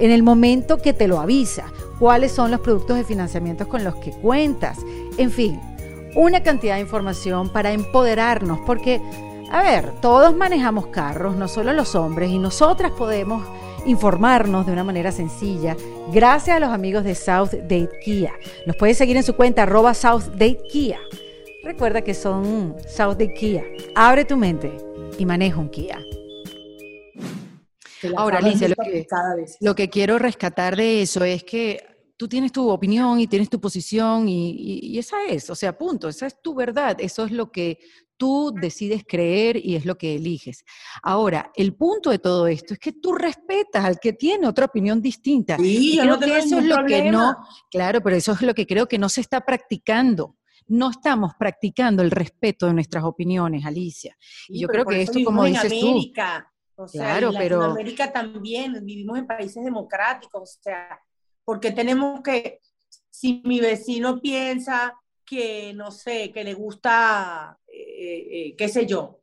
En el momento que te lo avisa, cuáles son los productos de financiamiento con los que cuentas, en fin, una cantidad de información para empoderarnos, porque, a ver, todos manejamos carros, no solo los hombres, y nosotras podemos informarnos de una manera sencilla gracias a los amigos de South Date Kia. Los puedes seguir en su cuenta arroba South Date Kia. Recuerda que son South Date Kia. Abre tu mente y maneja un Kia. Ahora, Alicia, lo que, lo que quiero rescatar de eso es que tú tienes tu opinión y tienes tu posición y, esa es, o sea, punto, esa es tu verdad, eso es lo que tú decides creer y es lo que eliges. Ahora, el punto de todo esto es que tú respetas al que tiene otra opinión distinta. Sí, y creo que eso es lo que no, claro, pero eso es lo que creo que no se está practicando no estamos practicando el respeto de nuestras opiniones, Alicia. Y yo creo que esto, como dices tú, o sea, en Latinoamérica también vivimos en países democráticos, o sea, porque tenemos que, si mi vecino piensa que, no sé, que le gusta, eh, eh, qué sé yo,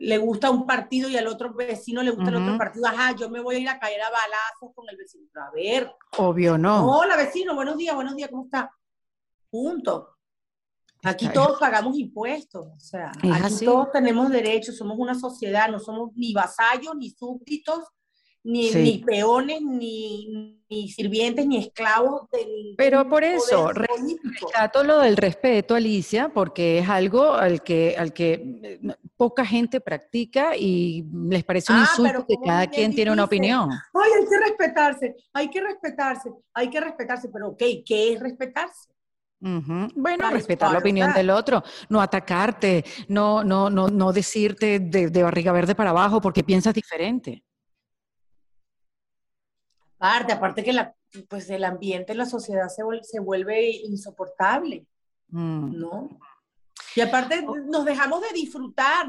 le gusta un partido y al otro vecino le gusta el otro partido, ajá, yo me voy a ir a caer a balazos con el vecino. A ver. Obvio no. Hola vecino, buenos días, buenos días, ¿cómo está? Punto. Aquí todos pagamos impuestos, o sea, aquí todos tenemos derechos, somos una sociedad, no somos ni vasallos, ni súbditos, ni, peones, ni, sirvientes, ni esclavos. Pero por eso, rescato lo del respeto, Alicia, porque es algo al que, al que eh, poca gente practica y les parece un ah, insulto que cada quien tiene una opinión. Ay, hay que respetarse, hay que respetarse, hay que respetarse, pero ok, ¿qué es respetarse? Bueno, respetar la opinión del otro, no atacarte, no, no, no, no decirte de, de barriga verde para abajo porque piensas diferente. Aparte, aparte que la, pues el ambiente en la sociedad se, se vuelve insoportable, mm. ¿no? Y aparte nos dejamos de disfrutar,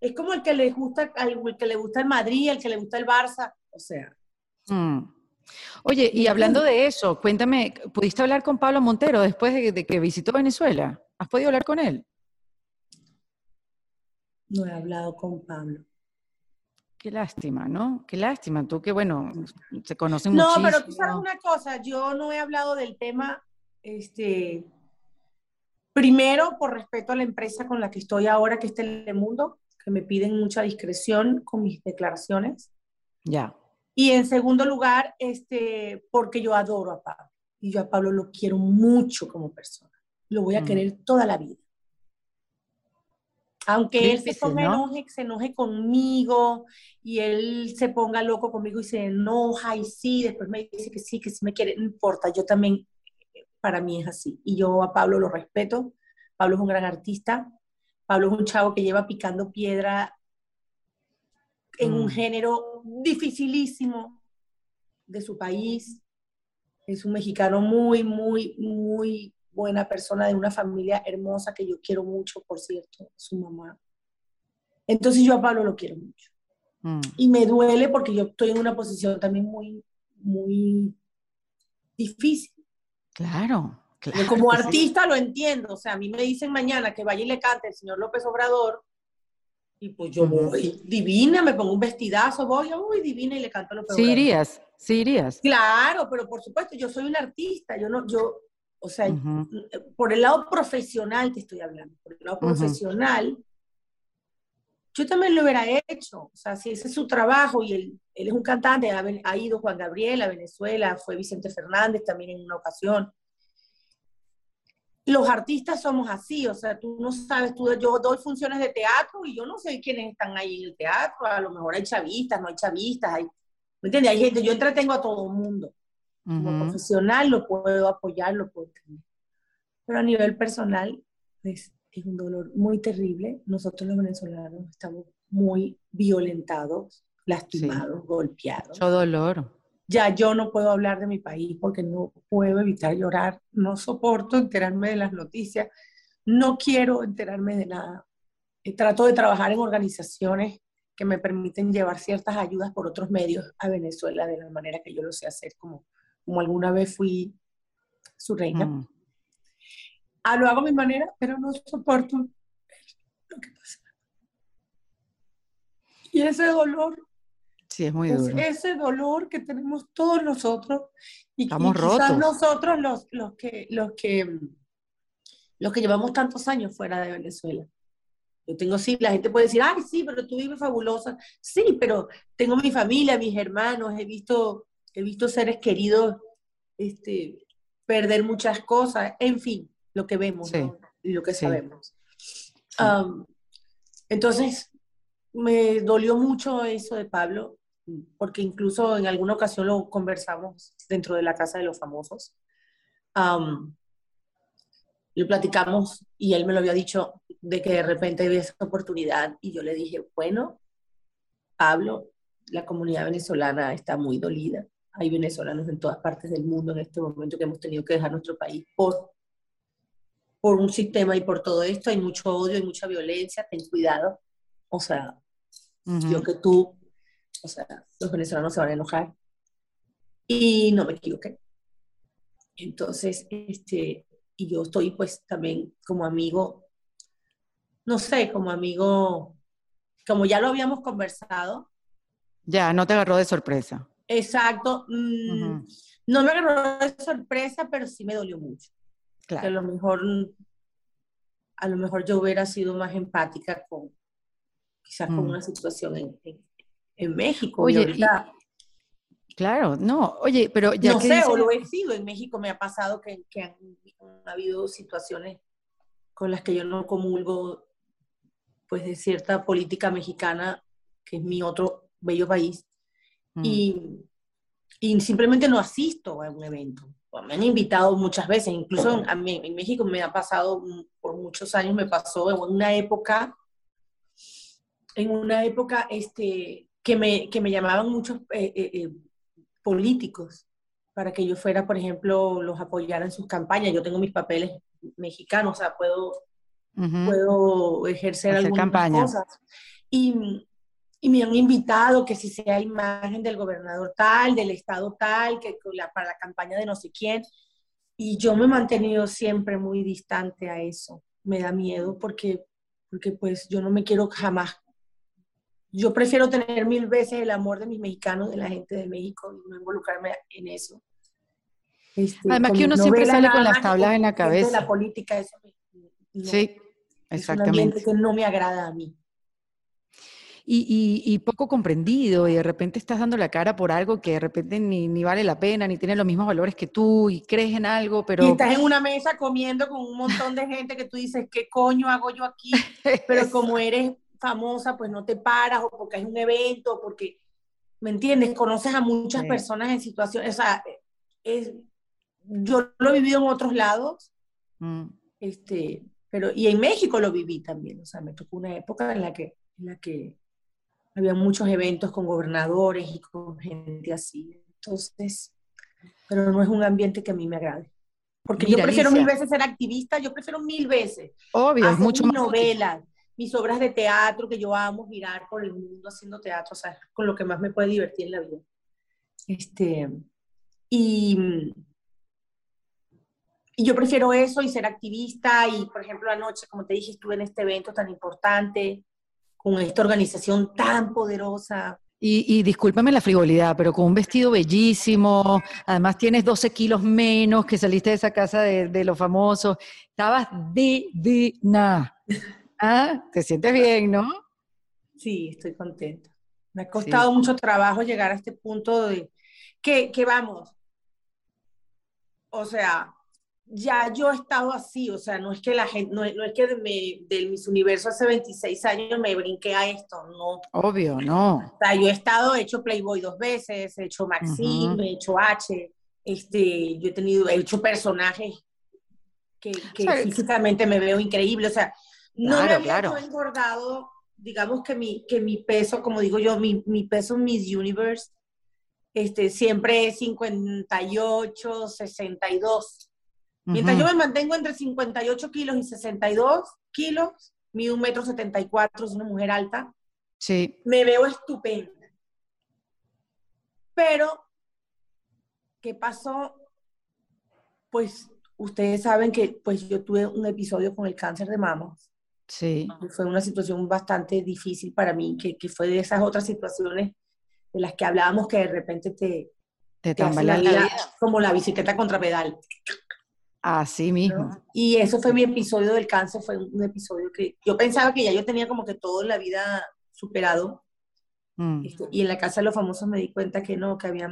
es como el que le gusta, el que le gusta el Madrid, el que le gusta el Barça, o sea. Mm. Oye, y hablando de eso, cuéntame, ¿pudiste hablar con Pablo Montero después de, de, que visitó Venezuela? ¿Has podido hablar con él? No he hablado con Pablo. Qué lástima, ¿no? Qué lástima. Tú que, bueno, se conocen muchísimo. No, pero tú sabes una cosa, yo no he hablado del tema, este, primero por respeto a la empresa con la que estoy ahora, que es Telemundo, que me piden mucha discreción con mis declaraciones. Ya. Y en segundo lugar, este, porque yo adoro a Pablo. Y yo a Pablo lo quiero mucho como persona. Lo voy a mm. querer toda la vida. Aunque él se ponga enoje, se enoje conmigo y él se ponga loco conmigo y se enoja y sí, después me dice que sí, que sí me quiere, no importa, yo también, para mí es así. Y yo a Pablo lo respeto, Pablo es un gran artista, Pablo es un chavo que lleva picando piedra en un mm. género dificilísimo de su país. Es un mexicano muy, muy, muy buena persona, de una familia hermosa que yo quiero mucho, por cierto, su mamá. Entonces yo a Pablo lo quiero mucho. Mm. Y me duele porque yo estoy en una posición también muy, muy difícil. Claro, claro. como artista lo entiendo, o sea, a mí me dicen mañana que vaya y le cante el señor López Obrador, y pues yo voy divina, me pongo un vestidazo, voy, uy, divina y le canto López Obrador. Sí irías, sí irías. Claro, pero por supuesto, yo soy un artista, yo no, yo, o sea, por el lado profesional te estoy hablando, por el lado profesional, yo también lo hubiera hecho. O sea, si ese es su trabajo y él, él es un cantante, ha, ido Juan Gabriel a Venezuela, fue Vicente Fernández también en una ocasión. Los artistas somos así, o sea, tú no sabes, tú, yo doy funciones de teatro y yo no sé quiénes están ahí en el teatro, a lo mejor hay chavistas, no hay chavistas, hay, ¿me entiendes? Hay gente, yo entretengo a todo el mundo. Como profesional lo puedo apoyar, lo puedo tener. Pero a nivel personal es, es un dolor muy terrible. Nosotros los venezolanos estamos muy violentados, lastimados, golpeados. Mucho dolor. Ya yo no puedo hablar de mi país porque no puedo evitar llorar, no soporto enterarme de las noticias, no quiero enterarme de nada. Eh, trato de trabajar en organizaciones que me permiten llevar ciertas ayudas por otros medios a Venezuela de la manera que yo lo sé hacer, como como alguna vez fui su reina. Mm. Ah, lo hago a mi manera, pero no soporto lo que pasa. Y ese dolor. Sí, es muy duro. ese dolor que tenemos todos nosotros. Y, Estamos rotos. nosotros los, los, que, los, que, los que llevamos tantos años fuera de Venezuela. Yo tengo, sí, la gente puede decir, ay, sí, pero tú vives fabulosa. Sí, pero tengo mi familia, mis hermanos, he visto he visto seres queridos este, perder muchas cosas, en fin, lo que vemos y lo que sabemos. entonces, me dolió mucho eso de Pablo, porque incluso en alguna ocasión lo conversamos dentro de la Casa de los Famosos. lo platicamos y él me lo había dicho de que de repente había esa oportunidad y yo le dije, bueno, Pablo, la comunidad venezolana está muy dolida hay venezolanos en todas partes del mundo en este momento que hemos tenido que dejar nuestro país por, por un sistema y por todo esto. Hay mucho odio, hay mucha violencia, ten cuidado. O sea, yo que tú, o sea, los venezolanos se van a enojar. Y no me equivoqué. Entonces, este, y yo estoy pues también como amigo, no sé, como amigo, como ya lo habíamos conversado. Ya, no te agarró de sorpresa. Exacto. Mm, no me agarró de sorpresa, pero sí me dolió mucho. Claro. Que a lo mejor a lo mejor yo hubiera sido más empática con, quizás con mm. una situación en, en, México. Oye, claro, no, oye, pero ya No sé, o lo he sido, en México me ha pasado que, que han, habido situaciones con las que yo no comulgo, pues, de cierta política mexicana, que es mi otro bello país, mm. y, y simplemente no asisto a un evento me han invitado muchas veces, incluso a mí, en México me ha pasado por muchos años, me pasó en una época, en una época este, que, me, que me llamaban muchos eh, eh, eh, políticos para que yo fuera, por ejemplo, los apoyara en sus campañas. Yo tengo mis papeles mexicanos, o sea, puedo, puedo ejercer algunas campaña. cosas. Y, y me han invitado que si sea imagen del gobernador tal, del estado tal, que para la campaña de no sé quién. Y yo me he mantenido siempre muy distante a eso. Me da miedo porque, porque pues yo no me quiero jamás. Yo prefiero tener mil veces el amor de mis mexicanos, de la gente de México, y no involucrarme en eso. Este, Además que uno siempre sale con las tablas en la cabeza. la política, eso sí, exactamente. Es un que no me agrada a mí y, poco comprendido y de repente estás dando la cara por algo que de repente ni, ni, vale la pena, ni tiene los mismos valores que tú y crees en algo, pero... Y estás en una mesa comiendo con un montón de gente que tú dices, ¿qué coño hago yo aquí? Pero como eres famosa, pues no te paras o porque hay un evento, porque, ¿me entiendes? Conoces a muchas personas en situaciones, o sea, es, yo lo he vivido en otros lados, mm. este, pero, y en México lo viví también, o sea, me tocó una época en la que, en la que había muchos eventos con gobernadores y con gente así. Entonces, pero no es un ambiente que a mí me agrade. Porque yo prefiero mil veces ser activista, yo prefiero mil veces. Obvio, hacer mucho mis novelas, mis obras de teatro, que yo amo mirar por el mundo haciendo teatro, o sea, con lo que más me puede divertir en la vida. Este, y, y yo prefiero eso y ser activista. Y, por ejemplo, anoche, como te dije, estuve en este evento tan importante con esta organización tan poderosa. Y, discúlpame la frivolidad, pero con un vestido bellísimo, además tienes 12 kilos menos que saliste de esa casa de, los famosos, estabas divina. ¿Ah? ¿Te sientes bien, no? Sí, estoy contenta. Me ha costado mucho trabajo llegar a este punto de que, que vamos, o sea, ya yo he estado así, o sea, no es que la gente, no, es que de, del Miss Universo hace 26 años me brinqué a esto, no. Obvio, no. O sea, yo he estado, he hecho Playboy dos veces, he hecho Maxim, he hecho H, este, yo he tenido, he hecho personajes que, físicamente me veo increíble, o sea, no me he engordado, digamos que mi, que mi peso, como digo yo, mi, mi peso Miss Universe, este, siempre es 58, 62 Mientras yo me mantengo entre 58 kilos y 62 kilos, mido un metro 74, es una mujer alta, sí. me veo estupenda. Pero, ¿qué pasó? Pues ustedes saben que pues yo tuve un episodio con el cáncer de mama. Sí. Fue una situación bastante difícil para mí, que, que fue de esas otras situaciones de las que hablábamos que de repente te, te, te la vida, como la bicicleta contra pedal. Así mismo. Y eso fue mi episodio del cáncer, fue un episodio que yo pensaba que ya yo tenía como que todo en la vida superado. Mm. Este, y en la casa de los famosos me di cuenta que no, que había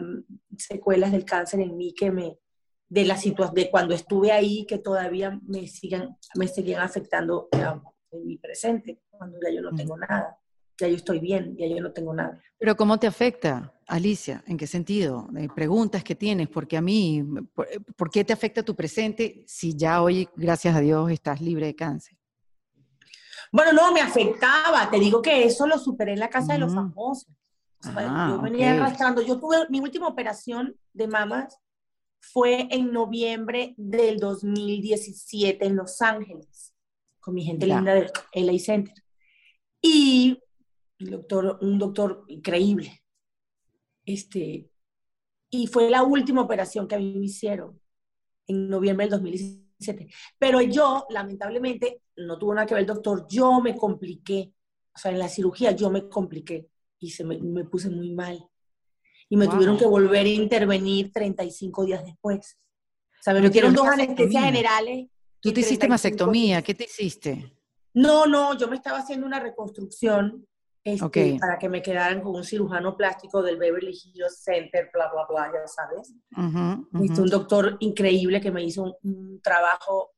secuelas del cáncer en mí que me, de la situación, de cuando estuve ahí, que todavía me sigan, me seguían afectando en mi presente, cuando ya yo no mm. tengo nada ya yo estoy bien, ya yo no tengo nada. Pero ¿cómo te afecta, Alicia? ¿En qué sentido? Eh, preguntas que tienes, porque a mí, eh, por, qué te afecta tu presente si ya hoy, gracias a Dios, estás libre de cáncer? Bueno, no, me afectaba. Te digo que eso lo superé en la casa de los famosos. Ah, yo venía arrastrando. Yo tuve mi última operación de mamas fue en noviembre del 2017 en Los Ángeles, con mi gente linda de LA Center. Y doctor, un doctor increíble. Este, y fue la última operación que a mí me hicieron en noviembre del 2017. Pero yo, lamentablemente, no tuvo nada que ver el doctor, yo me compliqué. O sea, en la cirugía yo me compliqué y se me, puse muy mal. Y me tuvieron que volver a intervenir 35 días después. O sea, me metieron dos anestesias generales Tú te hiciste mastectomía, ¿qué te hiciste? No, no, yo me estaba haciendo una reconstrucción este, para que me quedaran con un cirujano plástico del Beverly Hills Center, bla, bla, bla, ya sabes. un doctor increíble que me hizo un, trabajo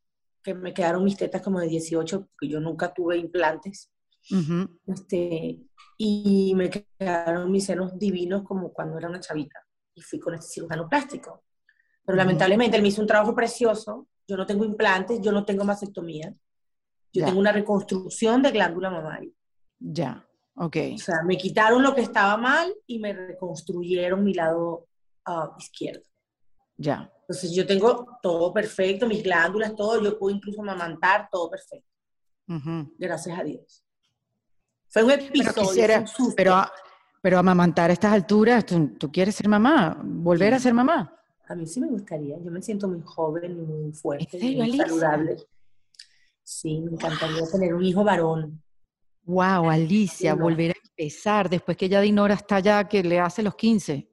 que me quedaron mis tetas como de 18, porque yo nunca tuve implantes. este, y me quedaron mis senos divinos como cuando era una chavita. Y fui con este cirujano plástico. Pero lamentablemente él me hizo un trabajo precioso. Yo no tengo implantes, yo no tengo mastectomía. Yo tengo una reconstrucción de glándula mamaria. Ya. Ok. O sea, me quitaron lo que estaba mal y me reconstruyeron mi lado ah, izquierdo. Ya. Entonces yo tengo todo perfecto, mis glándulas, todo, yo puedo incluso amamantar, todo perfecto. Gracias a Dios. Fue un episodio. Pero, pero, amamantar a estas alturas, ¿tú, quieres ser mamá? ¿Volver a ser mamá? A mí sí me gustaría. Yo me siento muy joven y muy fuerte, muy saludable. Sí, me encantaría tener un hijo varón. Wow, Alicia, volver a empezar después que ya Dinora está ya que le hace los 15.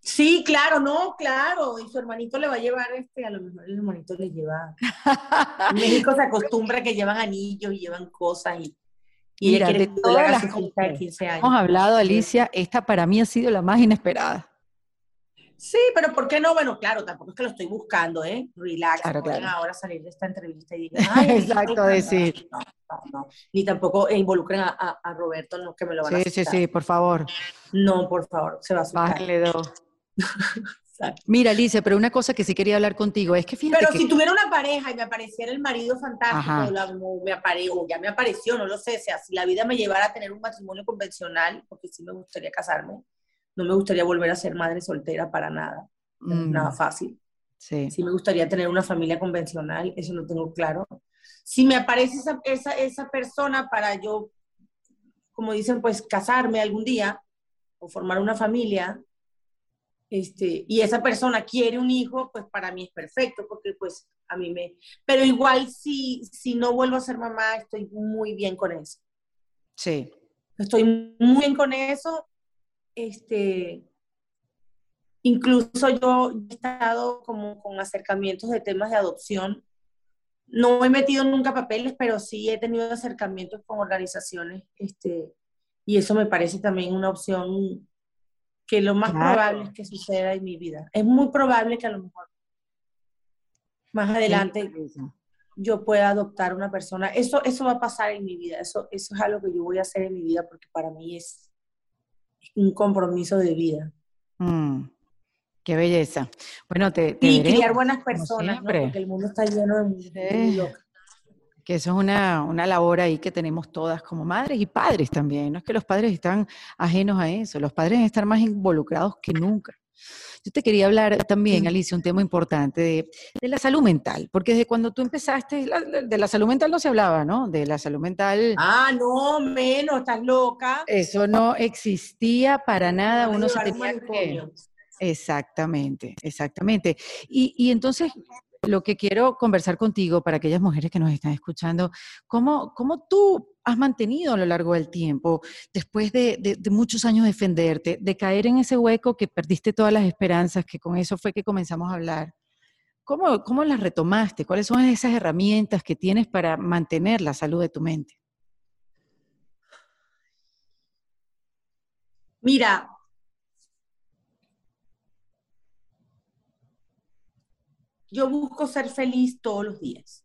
Sí, claro, no, claro. Y su hermanito le va a llevar este, a lo mejor el hermanito le lleva. en México se acostumbra que llevan anillos y llevan cosas y, y ella quiere de todas las 15 años. Hemos hablado, Alicia, esta para mí ha sido la más inesperada. Sí, pero ¿por qué no? Bueno, claro, tampoco es que lo estoy buscando, ¿eh? Relax, claro, claro. ahora salir de esta entrevista y digan, Exacto, decir. No, no, no, Ni tampoco involucren a, a, Roberto, no que me lo van a Sí, sí, sí, por favor. No, por favor, se va a asustar. Bájale dos. Mira, Alicia, pero una cosa que sí quería hablar contigo es que fíjate Pero si tuviera una pareja y me apareciera el marido fantástico, la, me apareció, ya me apareció, no lo sé, o sea, si la vida me llevara a tener un matrimonio convencional, porque sí me gustaría casarme, no me gustaría volver a ser madre soltera para nada, mm. nada fácil. Sí. sí me gustaría tener una familia convencional, eso lo tengo claro. Si me aparece esa, esa, esa persona para yo, como dicen, pues casarme algún día o formar una familia, este, y esa persona quiere un hijo, pues para mí es perfecto, porque pues a mí me... Pero igual si, si no vuelvo a ser mamá, estoy muy bien con eso. Sí. Estoy muy bien con eso. Este, incluso yo he estado como con acercamientos de temas de adopción. No he metido nunca papeles, pero sí he tenido acercamientos con organizaciones, este, y eso me parece también una opción que lo más probable es que suceda en mi vida. Es muy probable que a lo mejor más adelante yo pueda adoptar una persona. Eso, eso va a pasar en mi vida. Eso, eso es algo que yo voy a hacer en mi vida porque para mí es un compromiso de vida. Mm, qué belleza. Bueno, te, y criar buenas personas, porque el mundo está lleno de muy que eso es una, una, labor ahí que tenemos todas como madres y padres también. No es que los padres están ajenos a eso, los padres están más involucrados que nunca. Yo te quería hablar también, Alicia, un tema importante de, de la salud mental, porque desde cuando tú empezaste, de la salud mental no se hablaba, ¿no? De la salud mental. Ah, no, menos, estás loca. Eso no existía para nada, uno se tenía que... Exactamente, exactamente. Y, y entonces lo que quiero conversar contigo para aquellas mujeres que nos están escuchando, ¿cómo, cómo tú has mantenido a lo largo del tiempo, después de, muchos años defenderte, de caer en ese hueco que perdiste todas las esperanzas, que con eso fue que comenzamos a hablar? ¿Cómo, cómo las retomaste? ¿Cuáles son esas herramientas que tienes para mantener la salud de tu mente? Mira, yo busco ser feliz todos los días.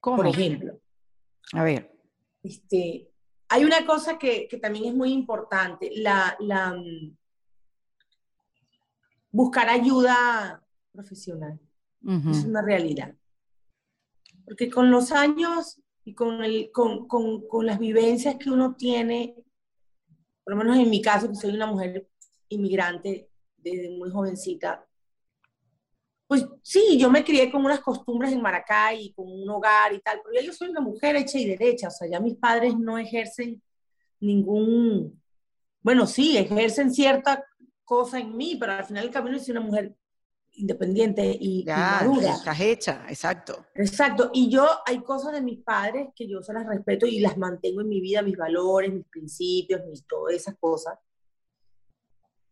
¿Cómo? Por ejemplo. A ver. Este, hay una cosa que, también es muy importante, la, la mm, buscar ayuda profesional. Es una realidad. Porque con los años y con, el, con, con, con, las vivencias que uno tiene, por lo menos en mi caso, que soy una mujer inmigrante desde muy jovencita, pues sí, yo me crié con unas costumbres en Maracay, con un hogar y tal, pero yo soy una mujer hecha y derecha, o sea, ya mis padres no ejercen ningún, bueno, sí, ejercen cierta cosa en mí, pero al final del camino soy una mujer independiente y, ya, madura. Estás hecha, exacto. Exacto, y yo hay cosas de mis padres que yo se las respeto y las mantengo en mi vida, mis valores, mis principios, mis, todas esas cosas.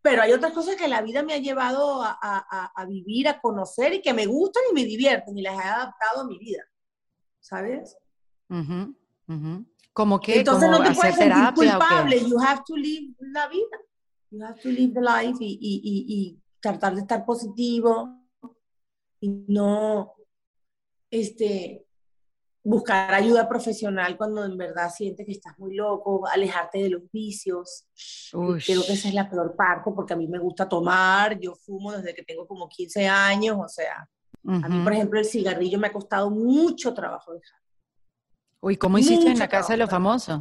Pero hay otras cosas que la vida me ha llevado a, a, a, vivir, a conocer y que me gustan y me divierten y las he adaptado a mi vida, ¿sabes? Como que entonces no te puedes sentir culpable, you have to live la vida, you have to live the life y, y, y, y tratar de estar positivo y no, este, buscar ayuda profesional cuando en verdad sientes que estás muy loco, alejarte de los vicios. Creo que esa es la peor parte porque a mí me gusta tomar, yo fumo desde que tengo como 15 años, o sea, a mí por ejemplo el cigarrillo me ha costado mucho trabajo dejar. Uy, ¿cómo hiciste en la casa de los famosos?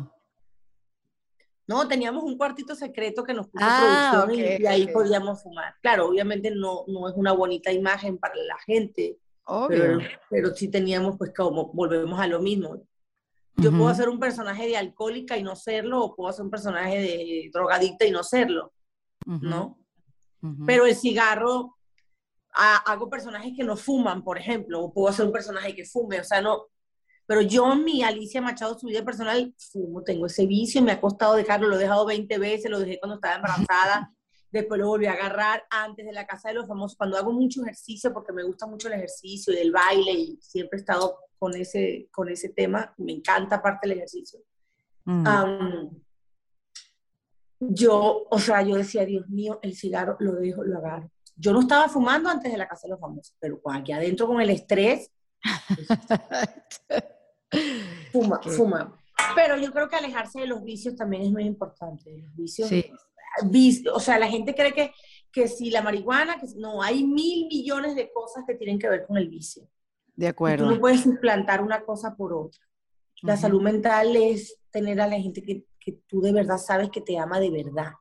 No, teníamos un cuartito secreto que nos puso ah, producción y, ahí podíamos fumar. Claro, obviamente no, no es una bonita imagen para la gente, pero, pero, sí teníamos, pues, como volvemos a lo mismo. Yo puedo hacer un personaje de alcohólica y no serlo, o puedo hacer un personaje de drogadicta y no serlo, ¿no? Pero el cigarro, hago personajes que no fuman, por ejemplo, o puedo hacer un personaje que fume, o sea, no. Pero yo, mi Alicia Machado, su vida personal, fumo, tengo ese vicio, me ha costado dejarlo, lo he dejado 20 veces, lo dejé cuando estaba embarazada, después lo volví a agarrar antes de la casa de los famosos, cuando hago mucho ejercicio, porque me gusta mucho el ejercicio y el baile, y siempre he estado con ese, con ese tema, me encanta aparte el ejercicio. yo, o sea, yo decía, Dios mío, el cigarro lo dejo, lo agarro. Yo no estaba fumando antes de la casa de los famosos, pero aquí adentro con el estrés, fuma, fuma. Pero yo creo que alejarse de los vicios también es muy importante. Los vicios sí o sea, la gente cree que, que si la marihuana, que no, hay mil millones de cosas que tienen que ver con el vicio. De acuerdo. tú no puedes implantar una cosa por otra. La salud mental es tener a la gente que, que, tú de verdad sabes que te ama de verdad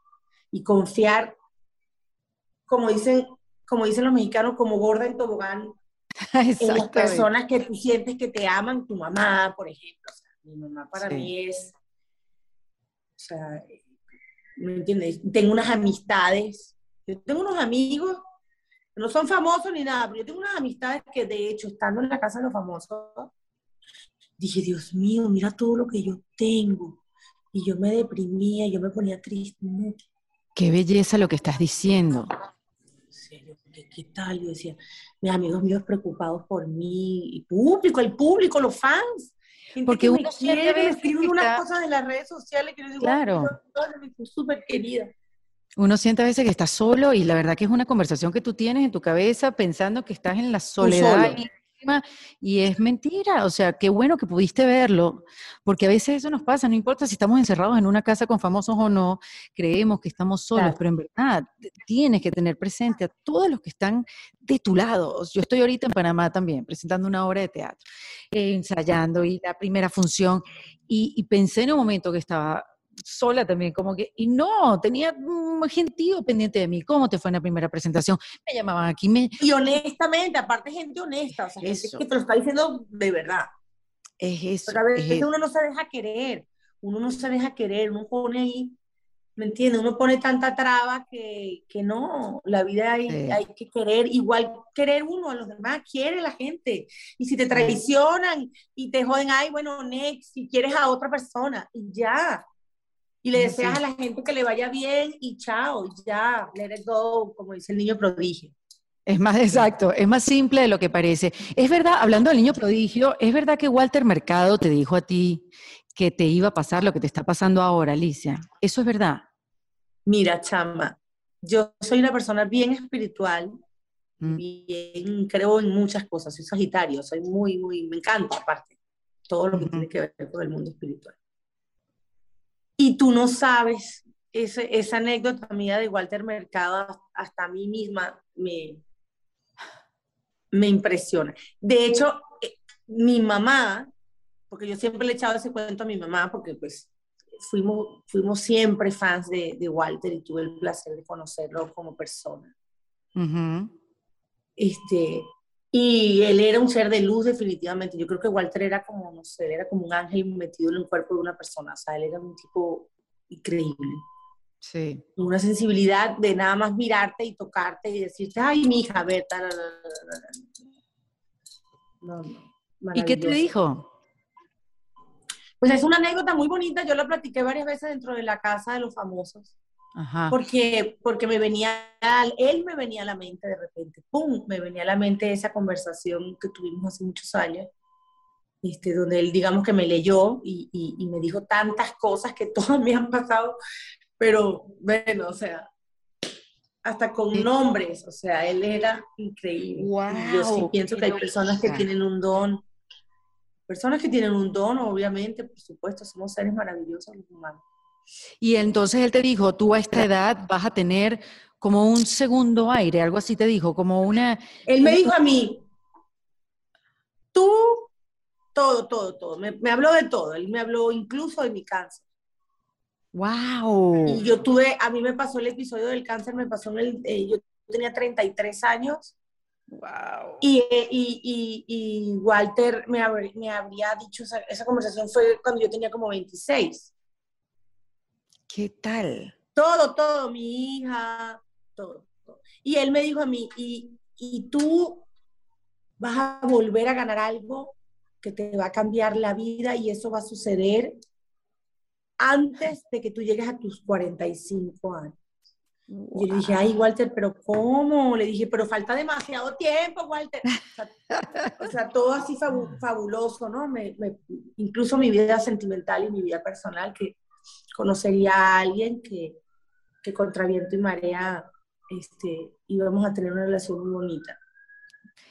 y confiar, como dicen, como dicen los mexicanos, como gorda en tobogán, en las personas que tú sientes que te aman, tu mamá, por ejemplo. mi mamá para mí es, o sea, ¿me entiendes? Tengo unas amistades, yo tengo unos amigos que no son famosos ni nada, pero yo tengo unas amistades que de hecho, estando en la casa de los famosos, dije, Dios mío, mira todo lo que yo tengo. Y yo me deprimía, yo me ponía triste. Qué belleza lo que estás diciendo. ¿Qué, ¿Qué, tal? Yo decía, mis amigos míos preocupados por mí, y público, el público, los fans. Porque uno quiere escribir unas cosas en las redes sociales que digo, claro. súper querida. Uno siente a veces que está solo y la verdad que es una conversación que tú tienes en tu cabeza pensando que estás en la soledad y es mentira. O sea, qué bueno que pudiste verlo, porque a veces eso nos pasa, no importa si estamos encerrados en una casa con famosos o no, creemos que estamos solos, pero en verdad tienes que tener presente a todos los que están de tu lado. Yo estoy ahorita en Panamá también, presentando una obra de teatro, eh, ensayando y la primera función, y pensé en un momento que estaba sola también, como que, y no, tenía un gentío pendiente de mí. ¿Cómo te fue en la primera presentación? Me llamaban aquí. Me... Y honestamente, aparte gente honesta, o sea, gente que te lo está diciendo de verdad. Es eso. Pero a veces uno no se deja querer, uno no se deja querer, uno pone ahí, ¿me entiendes? Uno pone tanta traba que, que no, la vida hay, hay, que querer, igual querer uno a los demás, quiere la gente. Y si te traicionan y te joden, ay, bueno, next, si quieres a otra persona, y ya y le deseas a la gente que le vaya bien y chao, ya, let it go, como dice el niño prodigio. Es más exacto, es más simple de lo que parece. Es verdad, hablando del niño prodigio, es verdad que Walter Mercado te dijo a ti que te iba a pasar lo que te está pasando ahora, Alicia. ¿Eso es verdad? Mira, chama, yo soy una persona bien espiritual, mm. bien, creo en muchas cosas, soy sagitario, soy muy, muy, me encanta aparte, todo lo que tiene que ver con el mundo espiritual. Y tú no sabes, ese, esa anécdota mía de Walter Mercado hasta a mí misma me, me impresiona. De hecho, eh, mi mamá, porque yo siempre le he echado ese cuento a mi mamá, porque pues fuimos, fuimos siempre fans de, de Walter y tuve el placer de conocerlo como persona. Este, y él era un ser de luz definitivamente. Yo creo que Walter era como, no sé, era como un ángel metido en el cuerpo de una persona. O sea, él era un tipo increíble. Sí. Una sensibilidad de nada más mirarte y tocarte y decirte, ay, mi hija, ver, no, no, ¿Y qué te dijo? Pues es una anécdota muy bonita, yo la platiqué varias veces dentro de la casa de los famosos. Porque, porque me venía, él me venía a la mente de repente, ¡pum! Me venía a la mente esa conversación que tuvimos hace muchos años, este, donde él, digamos que me leyó y, y, me dijo tantas cosas que todas me han pasado, pero bueno, o sea, hasta con nombres, o sea, él era increíble. yo sí pienso que hay personas que tienen un don, personas que tienen un don, obviamente, por supuesto, somos seres maravillosos los humanos. Y entonces él te dijo, tú a esta edad vas a tener como un segundo aire, algo así te dijo, como una... Él me dijo a mí, tú, todo, todo, todo, me, habló de todo, él me habló incluso de mi cáncer. ¡Wow! Y yo tuve, a mí me pasó el episodio del cáncer, me pasó en el, eh, yo tenía 33 años. Wow. Y, y, y, Walter me, me habría dicho, esa, esa, conversación fue cuando yo tenía como 26. ¿Qué tal? Todo, todo, mi hija, todo. Y él me dijo a mí, y, y tú vas a volver a ganar algo que te va a cambiar la vida y eso va a suceder antes de que tú llegues a tus 45 años. Y yo le dije, ay, Walter, pero ¿cómo? Le dije, pero falta demasiado tiempo, Walter. O sea, todo así fabuloso, ¿no? Me, incluso mi vida sentimental y mi vida personal, que conocería a alguien que, que contra viento y marea este, íbamos a tener una relación muy bonita.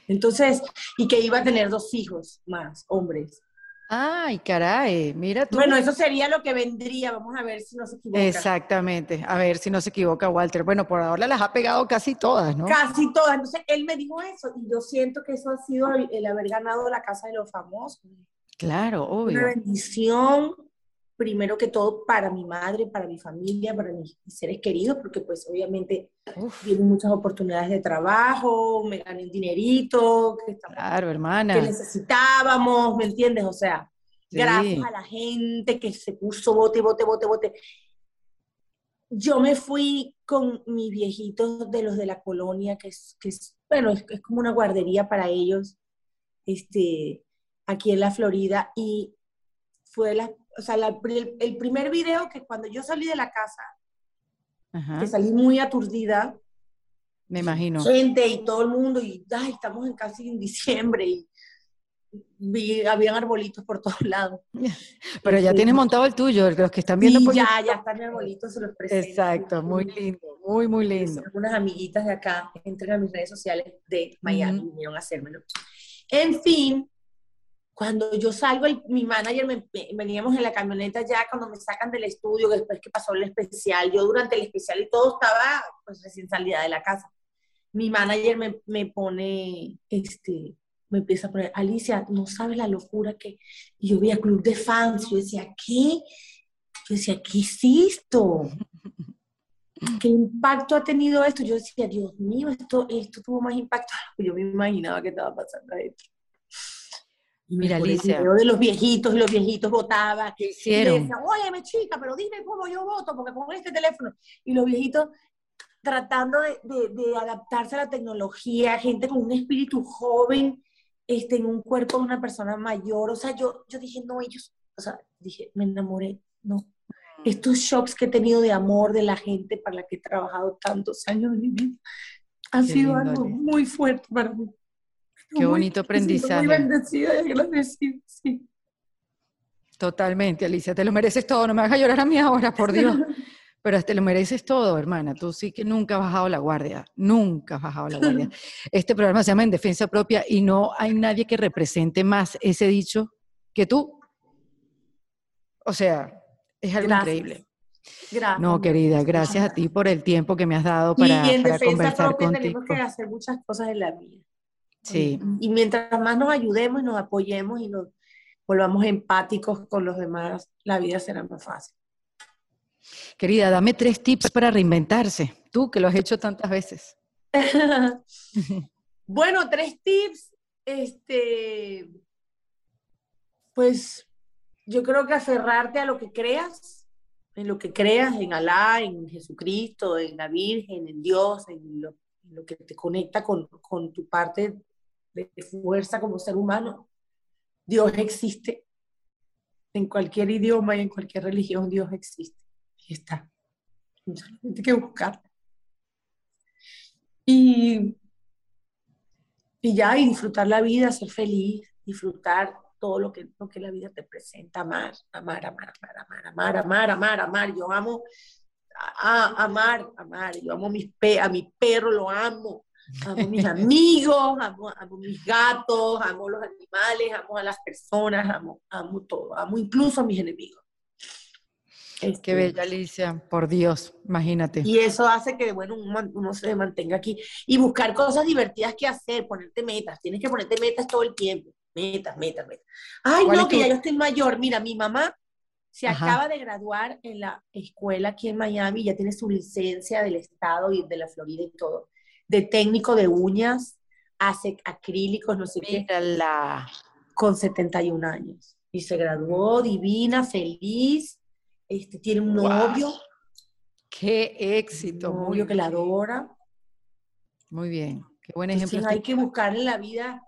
Entonces, y que iba a tener dos hijos más, hombres. Ay, caray, mira tú. Bueno, eso sería lo que vendría, vamos a ver si no se equivoca. Exactamente, a ver si no se equivoca Walter. Bueno, por ahora las ha pegado casi todas, ¿no? Casi todas, entonces él me dijo eso y yo siento que eso ha sido el, haber ganado la Casa de los Famosos. Claro, obvio. Una bendición, primero que todo para mi madre, para mi familia, para mis, seres queridos, porque pues obviamente tienen muchas oportunidades de trabajo, me gané un dinerito, que, claro, hermana. que necesitábamos, ¿me entiendes? O sea, gracias a la gente que se puso bote, bote, bote, bote. Yo me fui con mi viejito de los de la colonia, que es, que es bueno, es, es como una guardería para ellos, este, aquí en la Florida, y fue la o sea, el, primer video que cuando yo salí de la casa, que salí muy aturdida. Me imagino. Gente y todo el mundo, y ay, estamos en casi en diciembre, y vi, habían arbolitos por todos lados. Pero ya tienes montado el tuyo, los que están viendo. Sí, ya, ya están arbolitos, se los presento. Exacto, muy lindo, muy, muy lindo. Unas amiguitas de acá entren a mis redes sociales de Miami, vinieron a hacérmelo. En fin, cuando yo salgo, mi manager, me, veníamos en la camioneta ya cuando me sacan del estudio, después que pasó el especial, yo durante el especial y todo estaba pues recién salida de la casa. Mi manager me, me pone, este, me empieza a poner, Alicia, no sabes la locura que y yo vi a Club de Fans, yo decía, ¿qué? Yo decía, ¿qué hiciste? ¿Qué impacto ha tenido esto? Yo decía, Dios mío, esto, esto tuvo más impacto. Yo me imaginaba que estaba pasando adentro. Mira, Alicia. de los viejitos y los viejitos votaban. ¿Qué hicieron? Y decían, óyeme chica, pero dime cómo yo voto, porque con este teléfono. Y los viejitos tratando de, de, adaptarse a la tecnología, gente con un espíritu joven, este, en un cuerpo de una persona mayor. O sea, yo, yo dije, no, ellos, o sea, dije, me enamoré, no. Estos shocks que he tenido de amor de la gente para la que he trabajado tantos años de mi vida, han sido algo muy fuerte para mí. Qué bonito aprendizaje. Muy bendecida y agradecida, sí. Totalmente, Alicia, te lo mereces todo. No me hagas llorar a mí ahora, por Dios. Pero te lo mereces todo, hermana. Tú sí que nunca has bajado la guardia. Nunca has bajado la guardia. Este programa se llama En Defensa Propia y no hay nadie que represente más ese dicho que tú. O sea, es algo increíble. Gracias. No, querida, gracias a ti por el tiempo que me has dado para, y en para defensa conversar propia Tenemos que hacer muchas cosas en la vida. Sí. Y mientras más nos ayudemos y nos apoyemos y nos volvamos empáticos con los demás, la vida será más fácil. Querida, dame tres tips para reinventarse, tú que lo has hecho tantas veces. bueno, tres tips, este, pues yo creo que aferrarte a lo que creas, en lo que creas, en Alá, en Jesucristo, en la Virgen, en Dios, en lo, en lo que te conecta con, con tu parte de fuerza como ser humano. Dios existe. En cualquier idioma y en cualquier religión Dios existe. Y está. Solamente hay que buscar. Y, y ya, disfrutar la vida, ser feliz, disfrutar todo lo que, lo que la vida te presenta, amar, amar, amar, amar, amar, amar, amar, amar, amar. Yo amo a, amar, amar. Yo amo mis pe a mi perro, lo amo. Amo mis amigos, amo, amo mis gatos, amo los animales, amo a las personas, amo, amo todo, amo incluso a mis enemigos. Qué este, bella, Alicia, por Dios, imagínate. Y eso hace que, bueno, uno, se mantenga aquí y buscar cosas divertidas que hacer, ponerte metas, tienes que ponerte metas todo el tiempo, metas, metas, metas. Ay, no, que ya yo estoy mayor, mira, mi mamá se acaba de graduar en la escuela aquí en Miami, ya tiene su licencia del estado y de la Florida y todo, de técnico de uñas, hace acrílicos, no sé Mírala. qué, con 71 años. Y se graduó divina, feliz, este, tiene un novio. ¡Qué éxito! Un novio que la adora. Muy bien, qué buen ejemplo. hay que buscar en la vida,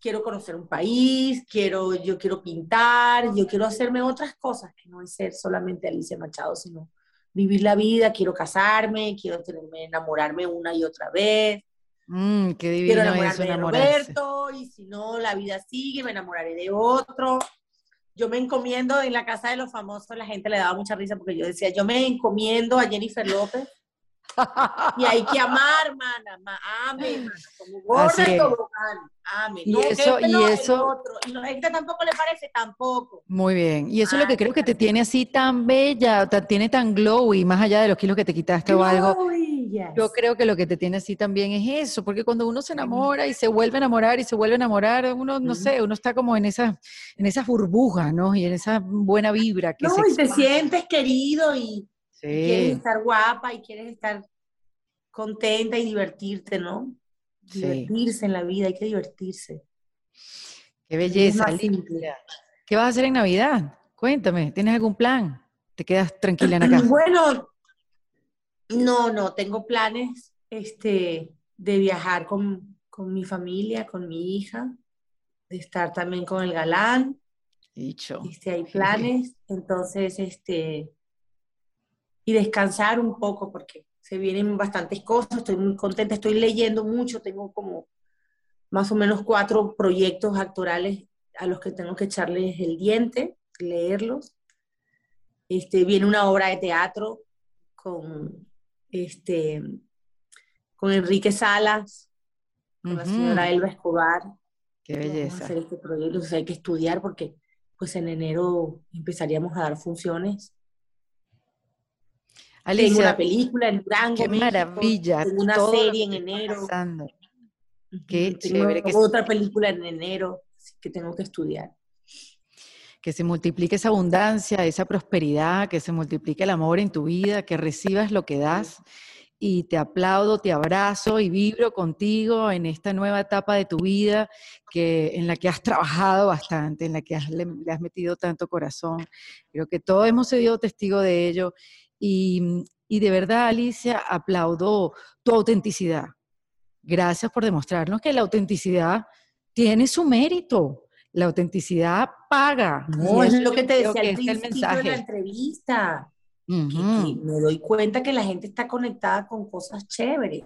quiero conocer un país, quiero, yo quiero pintar, yo quiero hacerme otras cosas, que no es ser solamente Alicia Machado, sino vivir la vida, quiero casarme, quiero tenerme, enamorarme una y otra vez. Mm, qué divino quiero enamorarme de Roberto, y si no, la vida sigue, me enamoraré de otro yo me encomiendo en la casa de los famosos, la gente le daba mucha risa porque yo decía, yo me encomiendo a Jennifer López. y hay que amar, mana, ame, como gorda y ame. Y eso, este y eso. Y a este tampoco le parece, tampoco. Muy bien. Y eso es lo que creo que te tiene así tan bella, te tiene tan glowy, más allá de los kilos que te quitaste o algo. Yo creo que lo que te tiene así también es eso, porque cuando uno se enamora y se vuelve a enamorar y se vuelve a enamorar, uno, no sé, uno está como en esa, en esas burbujas, ¿no? Y en esa buena vibra que no, y te sientes querido y, quieres estar guapa y quieres estar contenta y divertirte, ¿no? Divertirse en la vida, hay que divertirse. Qué belleza. ¿Qué vas a hacer en Navidad? Cuéntame, ¿tienes algún plan? ¿Te quedas tranquila en acá? Bueno, no, no, tengo planes este, de viajar con, mi familia, con mi hija, de estar también con el galán. Dicho. Este, hay planes, entonces, este, y descansar un poco porque se vienen bastantes cosas, estoy muy contenta, estoy leyendo mucho, tengo como más o menos cuatro proyectos actorales a los que tengo que echarles el diente, leerlos. Este, viene una obra de teatro con este, con Enrique Salas, con la señora Elba Escobar. Qué belleza. hacer este proyecto, hay que estudiar porque pues en enero empezaríamos a dar funciones. Alicia, tengo una película en Durango. Qué maravilla. Tengo una serie en enero. Qué chévere. otra película en enero que tengo que estudiar que se multiplique esa abundancia, esa prosperidad, que se multiplique el amor en tu vida, que recibas lo que das. Y te aplaudo, te abrazo y vibro contigo en esta nueva etapa de tu vida que, en la que has trabajado bastante, en la que le, has metido tanto corazón. Creo que todos hemos sido testigo de ello. Y, y de verdad, Alicia, aplaudo tu autenticidad. Gracias por demostrarnos que la autenticidad tiene su mérito la autenticidad paga. No, es lo que te decía al principio de la entrevista. me doy cuenta que la gente está conectada con cosas chéveres.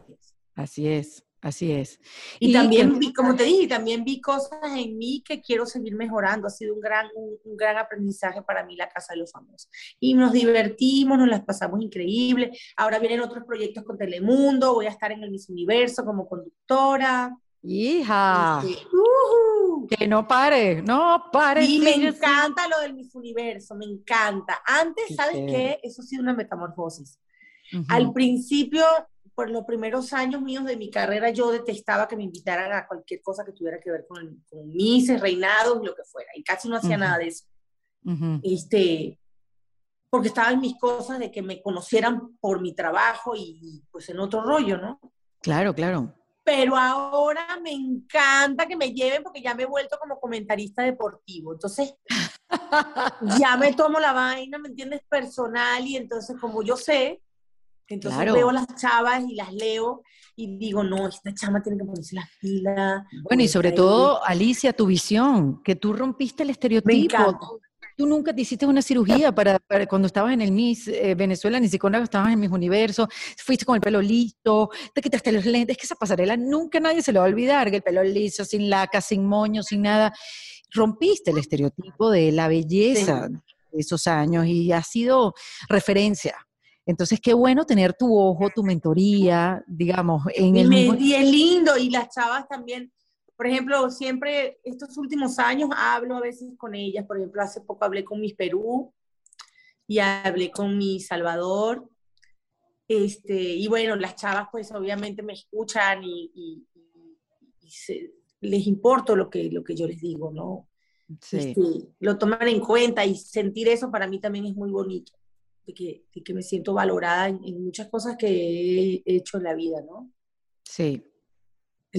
Así es, así es. Y, también vi, como te dije, también vi cosas en mí que quiero seguir mejorando. Ha sido un gran, un, gran aprendizaje para mí la Casa de los Famosos. Y nos divertimos, nos las pasamos increíble. Ahora vienen otros proyectos con Telemundo, voy a estar en el Miss Universo como conductora. Hija. Este, que no pare, no pare. Y me encanta lo del Miss Universo, me encanta. Antes, ¿sabes qué? Eso ha sido una metamorfosis. Al principio, por los primeros años míos de mi carrera, yo detestaba que me invitaran a cualquier cosa que tuviera que ver con, con Misses, reinados, lo que fuera. Y casi no hacía nada de eso. Este, porque estaba en mis cosas de que me conocieran por mi trabajo y pues en otro rollo, ¿no? Claro, claro pero ahora me encanta que me lleven porque ya me he vuelto como comentarista deportivo. Entonces, ya me tomo la vaina, ¿me entiendes? Personal y entonces como yo sé, entonces veo las chavas y las leo y digo, no, esta chama tiene que ponerse las pilas. Bueno, y sobre todo, Alicia, tu visión, que tú rompiste el estereotipo. Tú nunca te hiciste una cirugía para, cuando estabas en el Miss eh, Venezuela, ni siquiera estabas en Miss Universo, fuiste con el pelo listo, te quitaste los lentes, es que esa pasarela nunca nadie se lo va a olvidar, que el pelo liso, sin laca, sin moño, sin nada. Rompiste el estereotipo de la belleza de esos años y ha sido referencia. Entonces, qué bueno tener tu ojo, tu mentoría, digamos, en el... Y es lindo, y las chavas también, por ejemplo, siempre estos últimos años hablo a veces con ellas, por ejemplo, hace poco hablé con mis Perú y hablé con mi Salvador, este, y bueno, las chavas pues obviamente me escuchan y, les importa lo que, lo que yo les digo, ¿no? Sí. Este, lo toman en cuenta y sentir eso para mí también es muy bonito, de que, de que me siento valorada en, en, muchas cosas que he hecho en la vida, ¿no? Sí,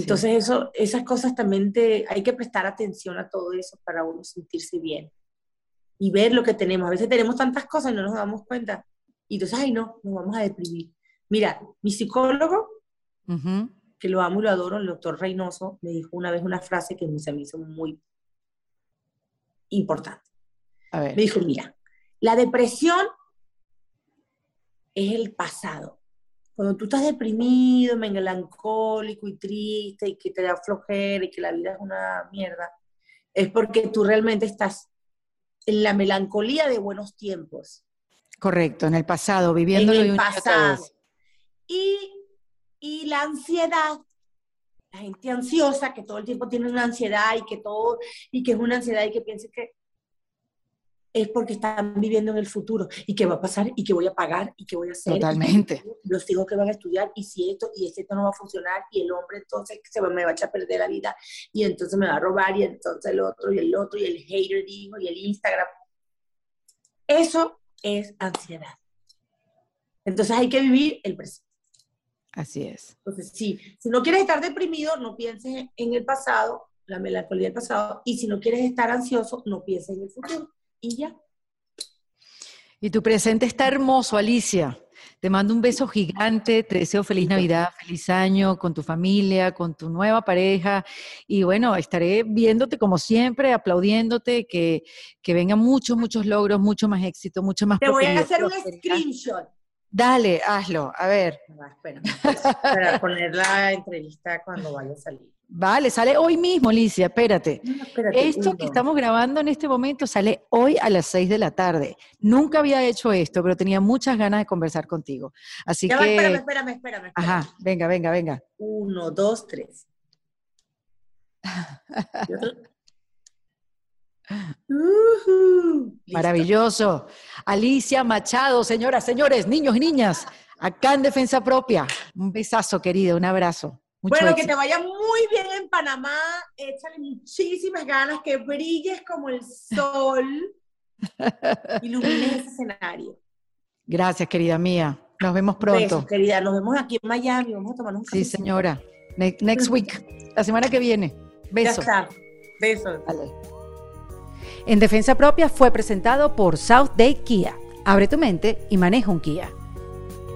entonces, eso, esas cosas también te, hay que prestar atención a todo eso para uno sentirse bien y ver lo que tenemos. A veces tenemos tantas cosas y no nos damos cuenta. Y entonces, ay, no, nos vamos a deprimir. Mira, mi psicólogo, que lo amo y lo adoro, el doctor Reynoso, me dijo una vez una frase que me hizo muy importante. Me dijo, mira, la depresión es el pasado cuando tú estás deprimido, melancólico y triste y que te da flojera y que la vida es una mierda, es porque tú realmente estás en la melancolía de buenos tiempos. Correcto, en el pasado, viviendo en el pasado. Y, y la ansiedad, la gente ansiosa que todo el tiempo tiene una ansiedad y que todo, y que es una ansiedad y que piensa que es porque están viviendo en el futuro y qué va a pasar y qué voy a pagar y qué voy a hacer. Totalmente. Los hijos que van a estudiar y si esto y esto no va a funcionar y el hombre entonces se me va a echar a perder la vida y entonces me va a robar y entonces el otro y el otro y el hater dijo y el Instagram. Eso es ansiedad. Entonces hay que vivir el presente. Así es. Entonces, sí, si no quieres estar deprimido, no pienses en el pasado, la melancolía del pasado, y si no quieres estar ansioso, no pienses en el futuro y ya. Y tu presente está hermoso, Alicia. Te mando un beso gigante, te deseo feliz Navidad, feliz año con tu familia, con tu nueva pareja. Y bueno, estaré viéndote como siempre, aplaudiéndote, que, que vengan muchos, muchos logros, mucho más éxito, mucho más Te voy a hacer un screenshot. Dale, hazlo, a ver. espera, para poner la entrevista cuando vaya a salir. Vale, sale hoy mismo, Alicia, espérate. esto que estamos grabando en este momento sale hoy a las 6 de la tarde. Nunca había hecho esto, pero tenía muchas ganas de conversar contigo. Así que... espérame, espérame, espérame, Ajá, venga, venga, venga. Uno, dos, tres. Maravilloso. Alicia Machado, señoras, señores, niños y niñas, acá en Defensa Propia. Un besazo, querida, un abrazo bueno, que te vaya muy bien en Panamá, échale muchísimas ganas, que brilles como el sol, ilumines ese escenario. Gracias, querida mía. Nos vemos pronto. Besos, querida. Nos vemos aquí en Miami. Vamos a tomar un café. Sí, señora. next week. La semana que viene. Besos. Ya Besos. En Defensa Propia fue presentado por South Day Kia. Abre tu mente y maneja un Kia.